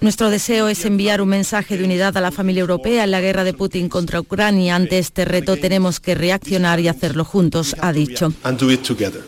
Nuestro deseo es enviar un mensaje de unidad a la familia europea en la guerra de Putin contra Ucrania. Ante este reto tenemos que reaccionar y hacerlo juntos, ha dicho.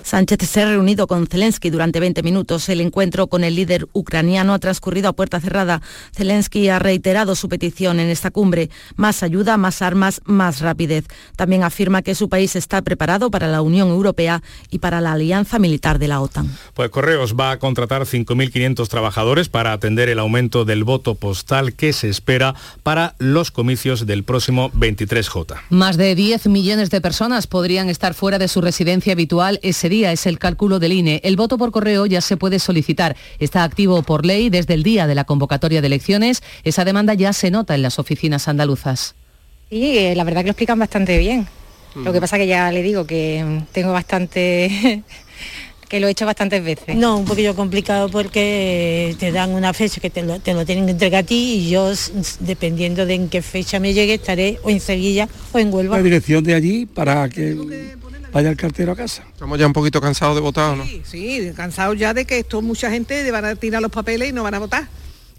Sánchez se ha reunido con Zelensky durante 20 minutos. El encuentro con el líder ucraniano ha transcurrido a puerta cerrada. Zelensky ha reiterado su petición en esta cumbre. Más ayuda, más armas, más rapidez. También afirma que su país está preparado para la Unión Europea y para la alianza militar de la OTAN. Pues Correos va a contratar 5.500 trabajadores para atender el aumento del voto postal que se espera para los comicios del próximo 23J. Más de 10 millones de personas podrían estar fuera de su residencia habitual ese día, es el cálculo del INE. El voto por correo ya se puede solicitar. Está activo por ley desde el día de la convocatoria de elecciones. Esa demanda ya se nota en las oficinas andaluzas. Sí, eh, la verdad que lo explican bastante bien. Lo que pasa que ya le digo que tengo bastante que lo he hecho bastantes veces. No, un poquillo complicado porque te dan una fecha que te lo, tienen que entregar a ti y yo, dependiendo de en qué fecha me llegue, estaré o en Sevilla o en Huelva. La dirección de allí para que vaya el cartero a casa. Estamos ya un poquito cansados de votar, ¿no? Sí, sí, cansados ya de que esto mucha gente van a tirar los papeles y no van a votar.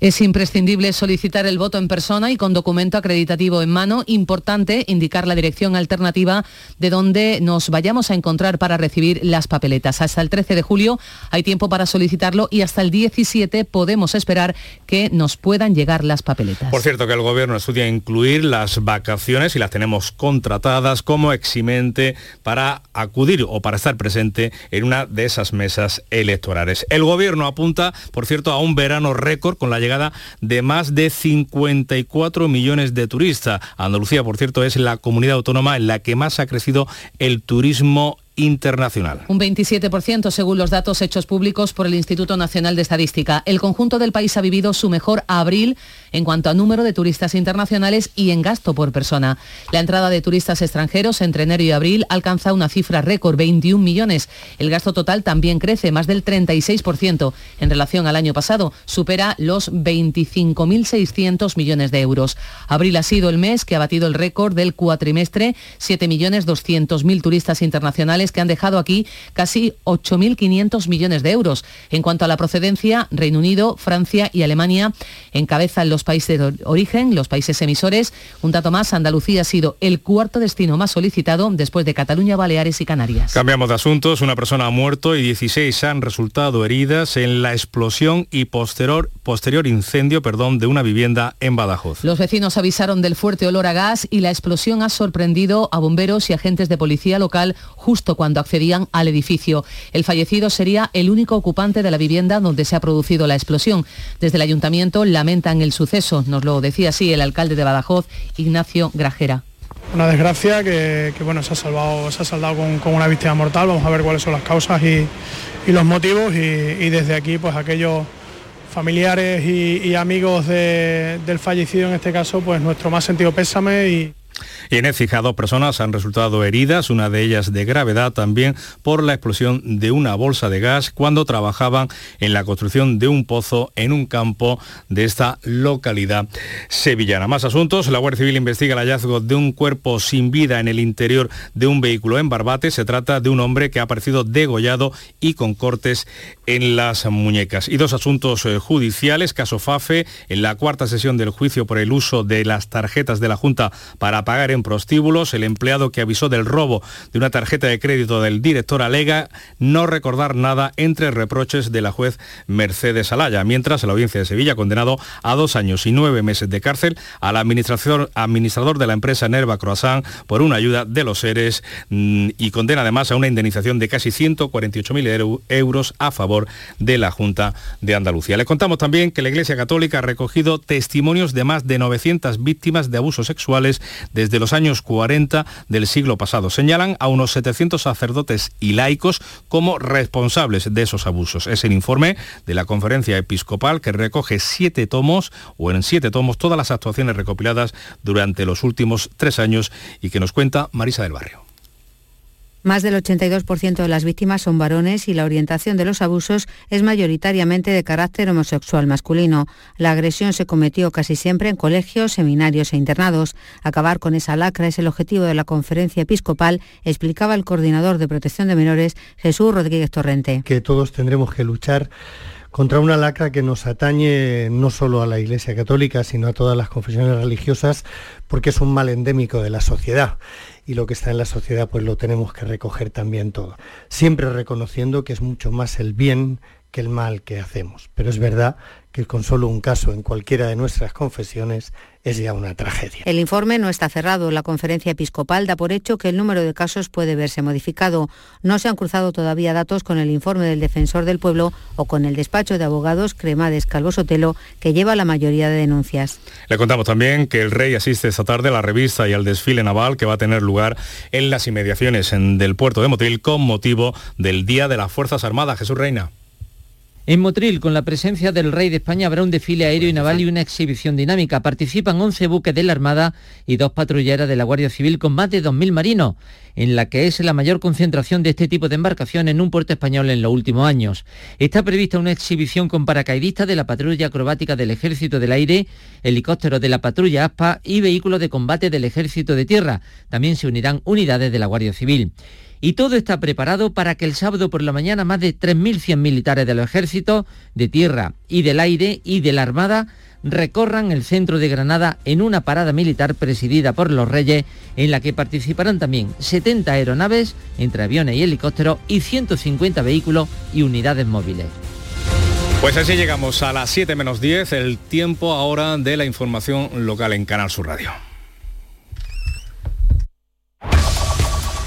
Es imprescindible solicitar el voto en persona y con documento acreditativo en mano. Importante indicar la dirección alternativa de donde nos vayamos a encontrar para recibir las papeletas. Hasta el 13 de julio hay tiempo para solicitarlo y hasta el 17 podemos esperar que nos puedan llegar las papeletas. Por cierto que el gobierno estudia incluir las vacaciones y las tenemos contratadas como eximente para acudir o para estar presente en una de esas mesas electorales. El gobierno apunta, por cierto, a un verano récord con la llegada de más de 54 millones de turistas. Andalucía, por cierto, es la comunidad autónoma en la que más ha crecido el turismo internacional. Un 27% según los datos hechos públicos por el Instituto Nacional de Estadística. El conjunto del país ha vivido su mejor abril en cuanto a número de turistas internacionales y en gasto por persona. La entrada de turistas extranjeros entre enero y abril alcanza una cifra récord, 21 millones. El gasto total también crece, más del 36% en relación al año pasado. Supera los 25.600 millones de euros. Abril ha sido el mes que ha batido el récord del cuatrimestre, 7.200.000 turistas internacionales que han dejado aquí casi 8.500 millones de euros. En cuanto a la procedencia, Reino Unido, Francia y Alemania encabezan los países de origen, los países emisores. Un dato más, Andalucía ha sido el cuarto destino más solicitado después de Cataluña, Baleares y Canarias. Cambiamos de asuntos. Una persona ha muerto y 16 han resultado heridas en la explosión y posterior, posterior incendio perdón, de una vivienda en Badajoz. Los vecinos avisaron del fuerte olor a gas y la explosión ha sorprendido a bomberos y agentes de policía local justo cuando accedían al edificio. El fallecido sería el único ocupante de la vivienda donde se ha producido la explosión. Desde el ayuntamiento lamentan el suceso, nos lo decía así el alcalde de Badajoz, Ignacio Grajera una desgracia que, bueno, se ha salvado, se ha saldado con, una víctima mortal. Vamos a ver cuáles son las causas y, los motivos. Y, desde aquí, pues aquellos familiares y, amigos del fallecido en este caso, pues nuestro más sentido pésame y. Y en Écija dos personas han resultado heridas, una de ellas de gravedad también por la explosión de una bolsa de gas cuando trabajaban en la construcción de un pozo en un campo de esta localidad sevillana. Más asuntos, la Guardia Civil investiga el hallazgo de un cuerpo sin vida en el interior de un vehículo en Barbate. Se trata de un hombre que ha aparecido degollado y con cortes en las muñecas. Y dos asuntos eh, judiciales, caso FAFE, en la cuarta sesión del juicio por el uso de las tarjetas de la Junta para pagar en prostíbulos. El empleado que avisó del robo de una tarjeta de crédito del director alega no recordar nada entre reproches de la juez Mercedes Alaya, mientras la audiencia de Sevilla condenado a dos años y nueve meses de cárcel al administrador, administrador de la empresa Nerva Croissant por una ayuda de los seres mm, y condena además a una indemnización de casi 148.000 euros a favor de la Junta de Andalucía. Le contamos también que la Iglesia Católica ha recogido testimonios de más de 900 víctimas de abusos sexuales desde los años 40 del siglo pasado. Señalan a unos 700 sacerdotes y laicos como responsables de esos abusos. Es el informe de la conferencia episcopal que recoge siete tomos o en siete tomos todas las actuaciones recopiladas durante los últimos tres años y que nos cuenta Marisa del Barrio. Más del 82% de las víctimas son varones y la orientación de los abusos es mayoritariamente de carácter homosexual masculino. La agresión se cometió casi siempre en colegios, seminarios e internados. Acabar con esa lacra es el objetivo de la conferencia episcopal, explicaba el coordinador de protección de menores, Jesús Rodríguez Torrente. Que todos tendremos que luchar contra una lacra que nos atañe no solo a la Iglesia Católica, sino a todas las confesiones religiosas, porque es un mal endémico de la sociedad y lo que está en la sociedad pues lo tenemos que recoger también todo. Siempre reconociendo que es mucho más el bien que el mal que hacemos. Pero es verdad que con solo un caso en cualquiera de nuestras confesiones es ya una tragedia. El informe no está cerrado. La conferencia episcopal da por hecho que el número de casos puede verse modificado. No se han cruzado todavía datos con el informe del defensor del pueblo o con el despacho de abogados Cremades Calvo Sotelo, que lleva la mayoría de denuncias. Le contamos también que el rey asiste esta tarde a la revista y al desfile naval que va a tener lugar en las inmediaciones del puerto de Motril con motivo del Día de las Fuerzas Armadas. Jesús Reina. En Motril, con la presencia del Rey de España, habrá un desfile aéreo y naval y una exhibición dinámica. Participan 11 buques de la Armada y dos patrulleras de la Guardia Civil con más de 2.000 marinos, en la que es la mayor concentración de este tipo de embarcación en un puerto español en los últimos años. Está prevista una exhibición con paracaidistas de la patrulla acrobática del Ejército del Aire, helicópteros de la patrulla ASPA y vehículos de combate del Ejército de Tierra. También se unirán unidades de la Guardia Civil y todo está preparado para que el sábado por la mañana más de 3.100 militares de los ejércitos, de tierra y del aire y de la Armada recorran el centro de Granada en una parada militar presidida por los Reyes, en la que participarán también 70 aeronaves, entre aviones y helicópteros, y 150 vehículos y unidades móviles. Pues así llegamos a las 7 menos 10, el tiempo ahora de la información local en Canal Sur Radio.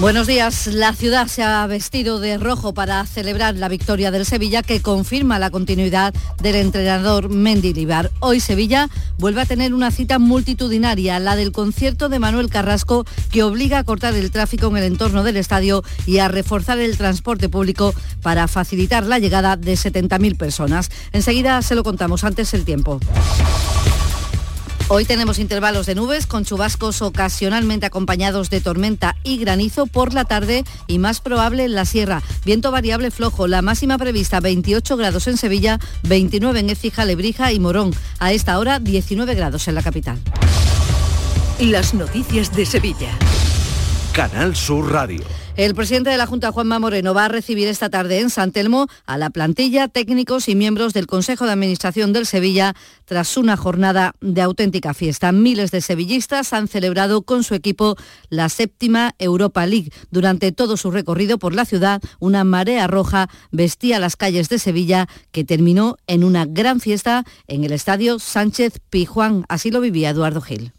Buenos días. La ciudad se ha vestido de rojo para celebrar la victoria del Sevilla que confirma la continuidad del entrenador Mendilibar. Hoy Sevilla vuelve a tener una cita multitudinaria, la del concierto de Manuel Carrasco que obliga a cortar el tráfico en el entorno del estadio y a reforzar el transporte público para facilitar la llegada de 70.000 personas. Enseguida se lo contamos antes el tiempo. Hoy tenemos intervalos de nubes con chubascos ocasionalmente acompañados de tormenta y granizo por la tarde y más probable en la sierra. Viento variable flojo, la máxima prevista 28 grados en Sevilla, 29 en Écija, Lebrija y Morón. A esta hora 19 grados en la capital. Las noticias de Sevilla. Canal Sur Radio. El presidente de la Junta, Juanma Moreno, va a recibir esta tarde en San Telmo a la plantilla, técnicos y miembros del Consejo de Administración del Sevilla tras una jornada de auténtica fiesta. Miles de sevillistas han celebrado con su equipo la séptima Europa League. Durante todo su recorrido por la ciudad, una marea roja vestía las calles de Sevilla que terminó en una gran fiesta en el estadio Sánchez Pijuán. Así lo vivía Eduardo Gil.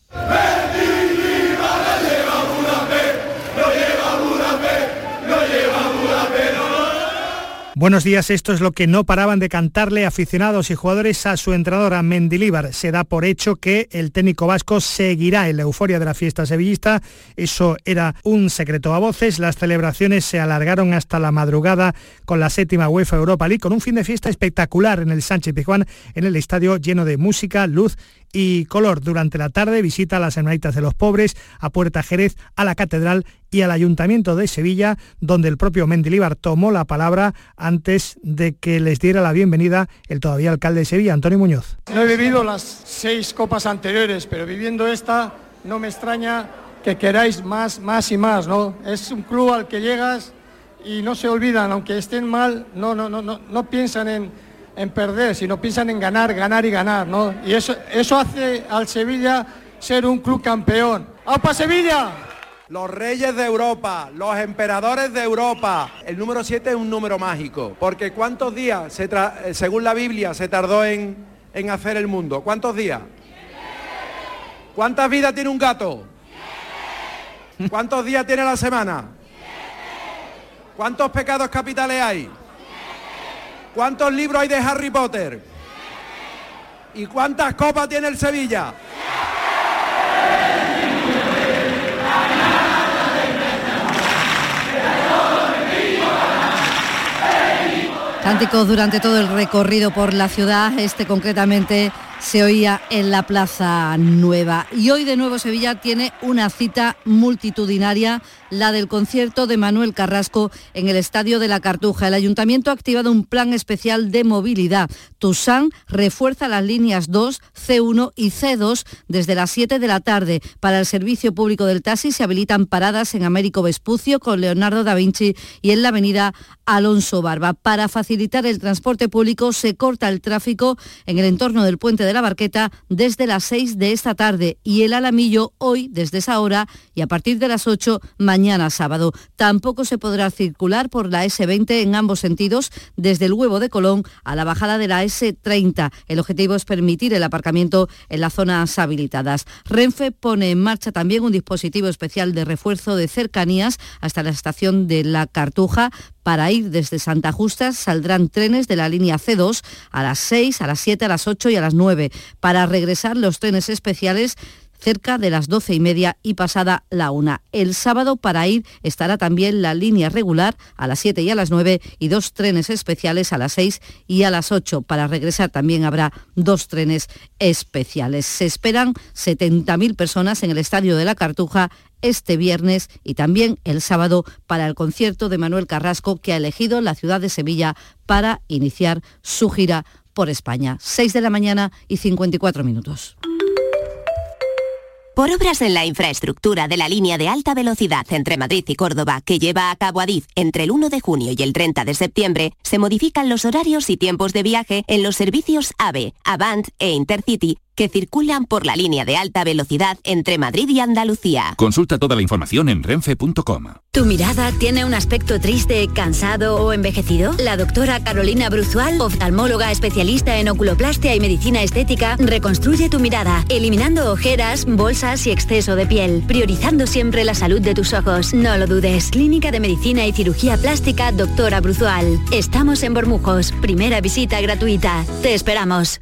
Buenos días, esto es lo que no paraban de cantarle aficionados y jugadores a su entrenador, a Mendilíbar. Se da por hecho que el técnico vasco seguirá en la euforia de la fiesta sevillista. Eso era un secreto a voces. Las celebraciones se alargaron hasta la madrugada con la séptima UEFA Europa League, con un fin de fiesta espectacular en el Sánchez Pizjuán, en el estadio lleno de música, luz y color. Durante la tarde visita a las Hermanitas de los Pobres, a Puerta Jerez, a la Catedral y al Ayuntamiento de Sevilla, donde el propio Mendilibar tomó la palabra antes de que les diera la bienvenida el todavía alcalde de Sevilla, Antonio Muñoz. No he vivido las seis copas anteriores, pero viviendo esta no me extraña que queráis más, más y más, ¿no? Es un club al que llegas y no se olvidan, aunque estén mal, no, no, no, no, no piensan en en perder, sino piensan en ganar, ganar y ganar, ¿no? Y eso, eso hace al Sevilla ser un club campeón. ¡Aupa Sevilla! Los reyes de Europa, los emperadores de Europa. El número 7 es un número mágico, porque ¿cuántos días, se según la Biblia, se tardó en, en hacer el mundo? ¿Cuántos días? ¿Cuántas vidas tiene un gato? ¿Cuántos días tiene la semana? ¿Cuántos pecados capitales hay? ¿Cuántos libros hay de Harry Potter? ¿Y cuántas copas tiene el Sevilla? Cánticos durante todo el recorrido por la ciudad, este concretamente se oía en la Plaza Nueva. Y hoy de nuevo Sevilla tiene una cita multitudinaria, la del concierto de Manuel Carrasco en el Estadio de la Cartuja. El ayuntamiento ha activado un plan especial de movilidad. Tusan refuerza las líneas 2, C1 y C2 desde las 7 de la tarde. Para el servicio público del taxi se habilitan paradas en Américo Vespucio con Leonardo da Vinci y en la avenida Alonso Barba. Para facilitar el transporte público se corta el tráfico en el entorno del puente de la Barqueta desde las 6 de esta tarde y el Alamillo hoy desde esa hora y a partir de las 8 mañana sábado. Tampoco se podrá circular por la S20 en ambos sentidos desde el huevo de Colón a la bajada de la S30. El objetivo es permitir el aparcamiento en las zonas habilitadas. Renfe pone en marcha también un dispositivo especial de refuerzo de cercanías hasta la estación de La Cartuja para ir desde Santa Justa saldrán trenes de la línea C2 a las 6, a las 7, a las 8 y a las 9. Para regresar los trenes especiales cerca de las doce y media y pasada la una. El sábado para ir estará también la línea regular a las 7 y a las 9 y dos trenes especiales a las 6 y a las 8. Para regresar también habrá dos trenes especiales. Se esperan 70.000 personas en el Estadio de la Cartuja este viernes y también el sábado para el concierto de Manuel Carrasco que ha elegido la ciudad de Sevilla para iniciar su gira por España. 6 de la mañana y 54 minutos. Por obras en la infraestructura de la línea de alta velocidad entre Madrid y Córdoba que lleva a cabo Adif entre el 1 de junio y el 30 de septiembre, se modifican los horarios y tiempos de viaje en los servicios AVE, Avant e Intercity que circulan por la línea de alta velocidad entre Madrid y Andalucía. Consulta toda la información en renfe.com. ¿Tu mirada tiene un aspecto triste, cansado o envejecido? La doctora Carolina Bruzual, oftalmóloga especialista en oculoplastia y medicina estética, reconstruye tu mirada, eliminando ojeras, bolsas y exceso de piel, priorizando siempre la salud de tus ojos. No lo dudes. Clínica de Medicina y Cirugía Plástica, doctora Bruzual. Estamos en Bormujos. Primera visita gratuita. Te esperamos.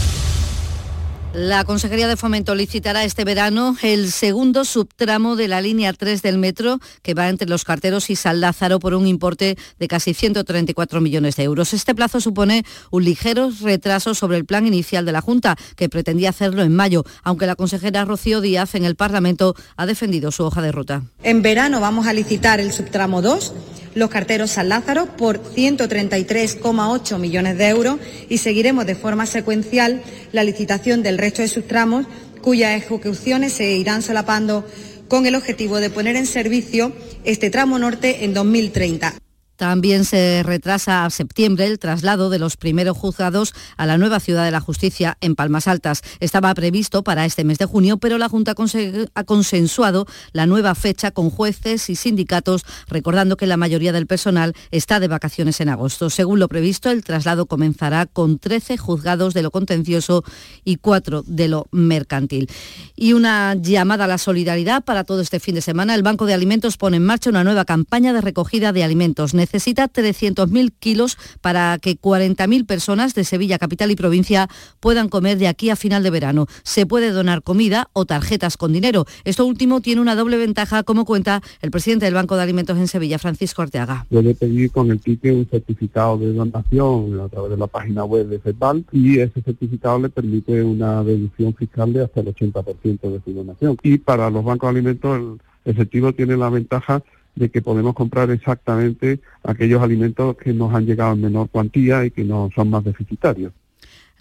La Consejería de Fomento licitará este verano el segundo subtramo de la línea 3 del metro que va entre los carteros y San Lázaro por un importe de casi 134 millones de euros. Este plazo supone un ligero retraso sobre el plan inicial de la Junta, que pretendía hacerlo en mayo, aunque la consejera Rocío Díaz en el Parlamento ha defendido su hoja de ruta. En verano vamos a licitar el subtramo 2 los carteros San Lázaro por 133,8 millones de euros y seguiremos de forma secuencial la licitación del resto de sus tramos cuyas ejecuciones se irán solapando con el objetivo de poner en servicio este tramo norte en 2030. También se retrasa a septiembre el traslado de los primeros juzgados a la nueva ciudad de la justicia en Palmas Altas. Estaba previsto para este mes de junio, pero la Junta ha consensuado la nueva fecha con jueces y sindicatos, recordando que la mayoría del personal está de vacaciones en agosto. Según lo previsto, el traslado comenzará con 13 juzgados de lo contencioso y 4 de lo mercantil. Y una llamada a la solidaridad para todo este fin de semana. El Banco de Alimentos pone en marcha una nueva campaña de recogida de alimentos necesita 300.000 kilos para que 40.000 personas de Sevilla, capital y provincia puedan comer de aquí a final de verano. Se puede donar comida o tarjetas con dinero. Esto último tiene una doble ventaja, como cuenta el presidente del Banco de Alimentos en Sevilla, Francisco Orteaga. Yo le pedí con el ticket un certificado de donación a través de la página web de FEDBAL y ese certificado le permite una deducción fiscal de hasta el 80% de su donación. Y para los bancos de alimentos el efectivo tiene la ventaja de que podemos comprar exactamente aquellos alimentos que nos han llegado en menor cuantía y que no son más deficitarios.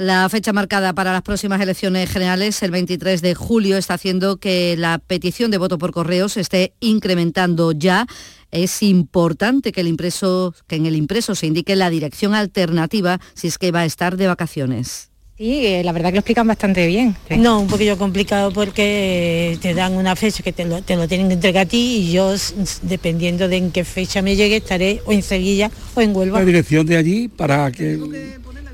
La fecha marcada para las próximas elecciones generales, el 23 de julio, está haciendo que la petición de voto por correo se esté incrementando ya. Es importante que, el impreso, que en el impreso se indique la dirección alternativa si es que va a estar de vacaciones. Sí, eh, la verdad que lo explican bastante bien. No, un poquillo complicado porque te dan una fecha que te lo, tienen que entregar a ti y yo, dependiendo de en qué fecha me llegue, estaré o en Sevilla o en Huelva. La dirección de allí para que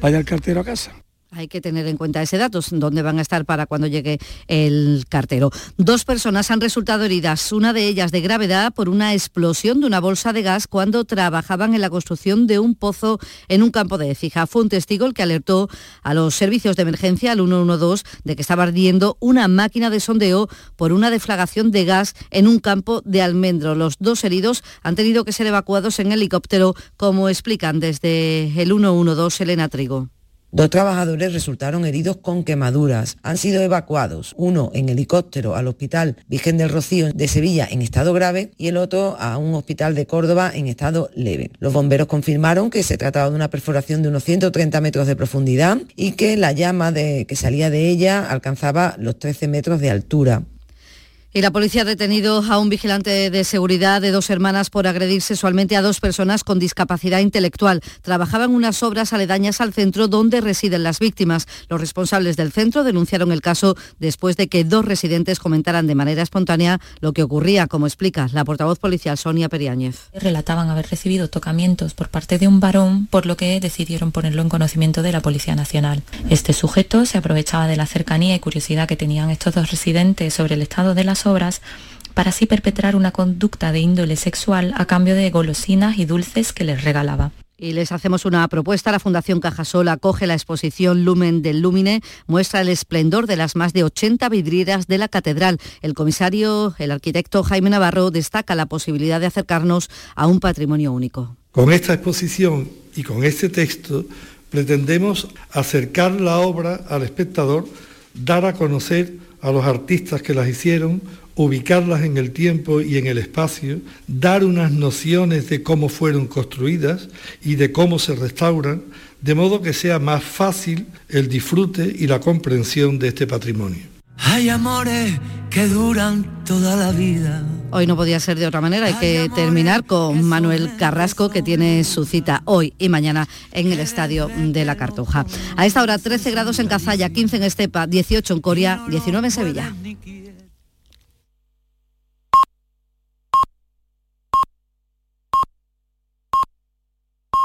vaya el cartero a casa. Hay que tener en cuenta ese dato, dónde van a estar para cuando llegue el cartero. Dos personas han resultado heridas, una de ellas de gravedad por una explosión de una bolsa de gas cuando trabajaban en la construcción de un pozo en un campo de Écija. Fue un testigo el que alertó a los servicios de emergencia, al 112, de que estaba ardiendo una máquina de sondeo por una deflagación de gas en un campo de almendro. Los dos heridos han tenido que ser evacuados en helicóptero, como explican desde el 112 Elena Trigo. Dos trabajadores resultaron heridos con quemaduras. Han sido evacuados, uno en helicóptero al Hospital Virgen del Rocío de Sevilla en estado grave y el otro a un hospital de Córdoba en estado leve. Los bomberos confirmaron que se trataba de una perforación de unos 130 metros de profundidad y que la llama que salía de ella alcanzaba los 13 metros de altura. Y la policía ha detenido a un vigilante de seguridad de dos hermanas por agredir sexualmente a dos personas con discapacidad intelectual. Trabajaban unas obras aledañas al centro donde residen las víctimas. Los responsables del centro denunciaron el caso después de que dos residentes comentaran de manera espontánea lo que ocurría, como explica la portavoz policial Sonia Periáñez. Relataban haber recibido tocamientos por parte de un varón, por lo que decidieron ponerlo en conocimiento de la Policía Nacional. Este sujeto se aprovechaba de la cercanía y curiosidad que tenían estos dos residentes sobre el estado de las obras para así perpetrar una conducta de índole sexual a cambio de golosinas y dulces que les regalaba. Y les hacemos una propuesta. La Fundación Cajasol acoge la exposición Lumen del Lúmine, muestra el esplendor de las más de 80 vidrieras de la catedral. El comisario, el arquitecto Jaime Navarro, destaca la posibilidad de acercarnos a un patrimonio único. Con esta exposición y con este texto pretendemos acercar la obra al espectador, dar a conocer a los artistas que las hicieron, ubicarlas en el tiempo y en el espacio, dar unas nociones de cómo fueron construidas y de cómo se restauran, de modo que sea más fácil el disfrute y la comprensión de este patrimonio. Hay amores que duran toda la vida. Hoy no podía ser de otra manera, hay que terminar con Manuel Carrasco que tiene su cita hoy y mañana en el Estadio de la Cartuja. A esta hora 13 grados en Cazalla, 15 en Estepa, 18 en Coria, 19 en Sevilla.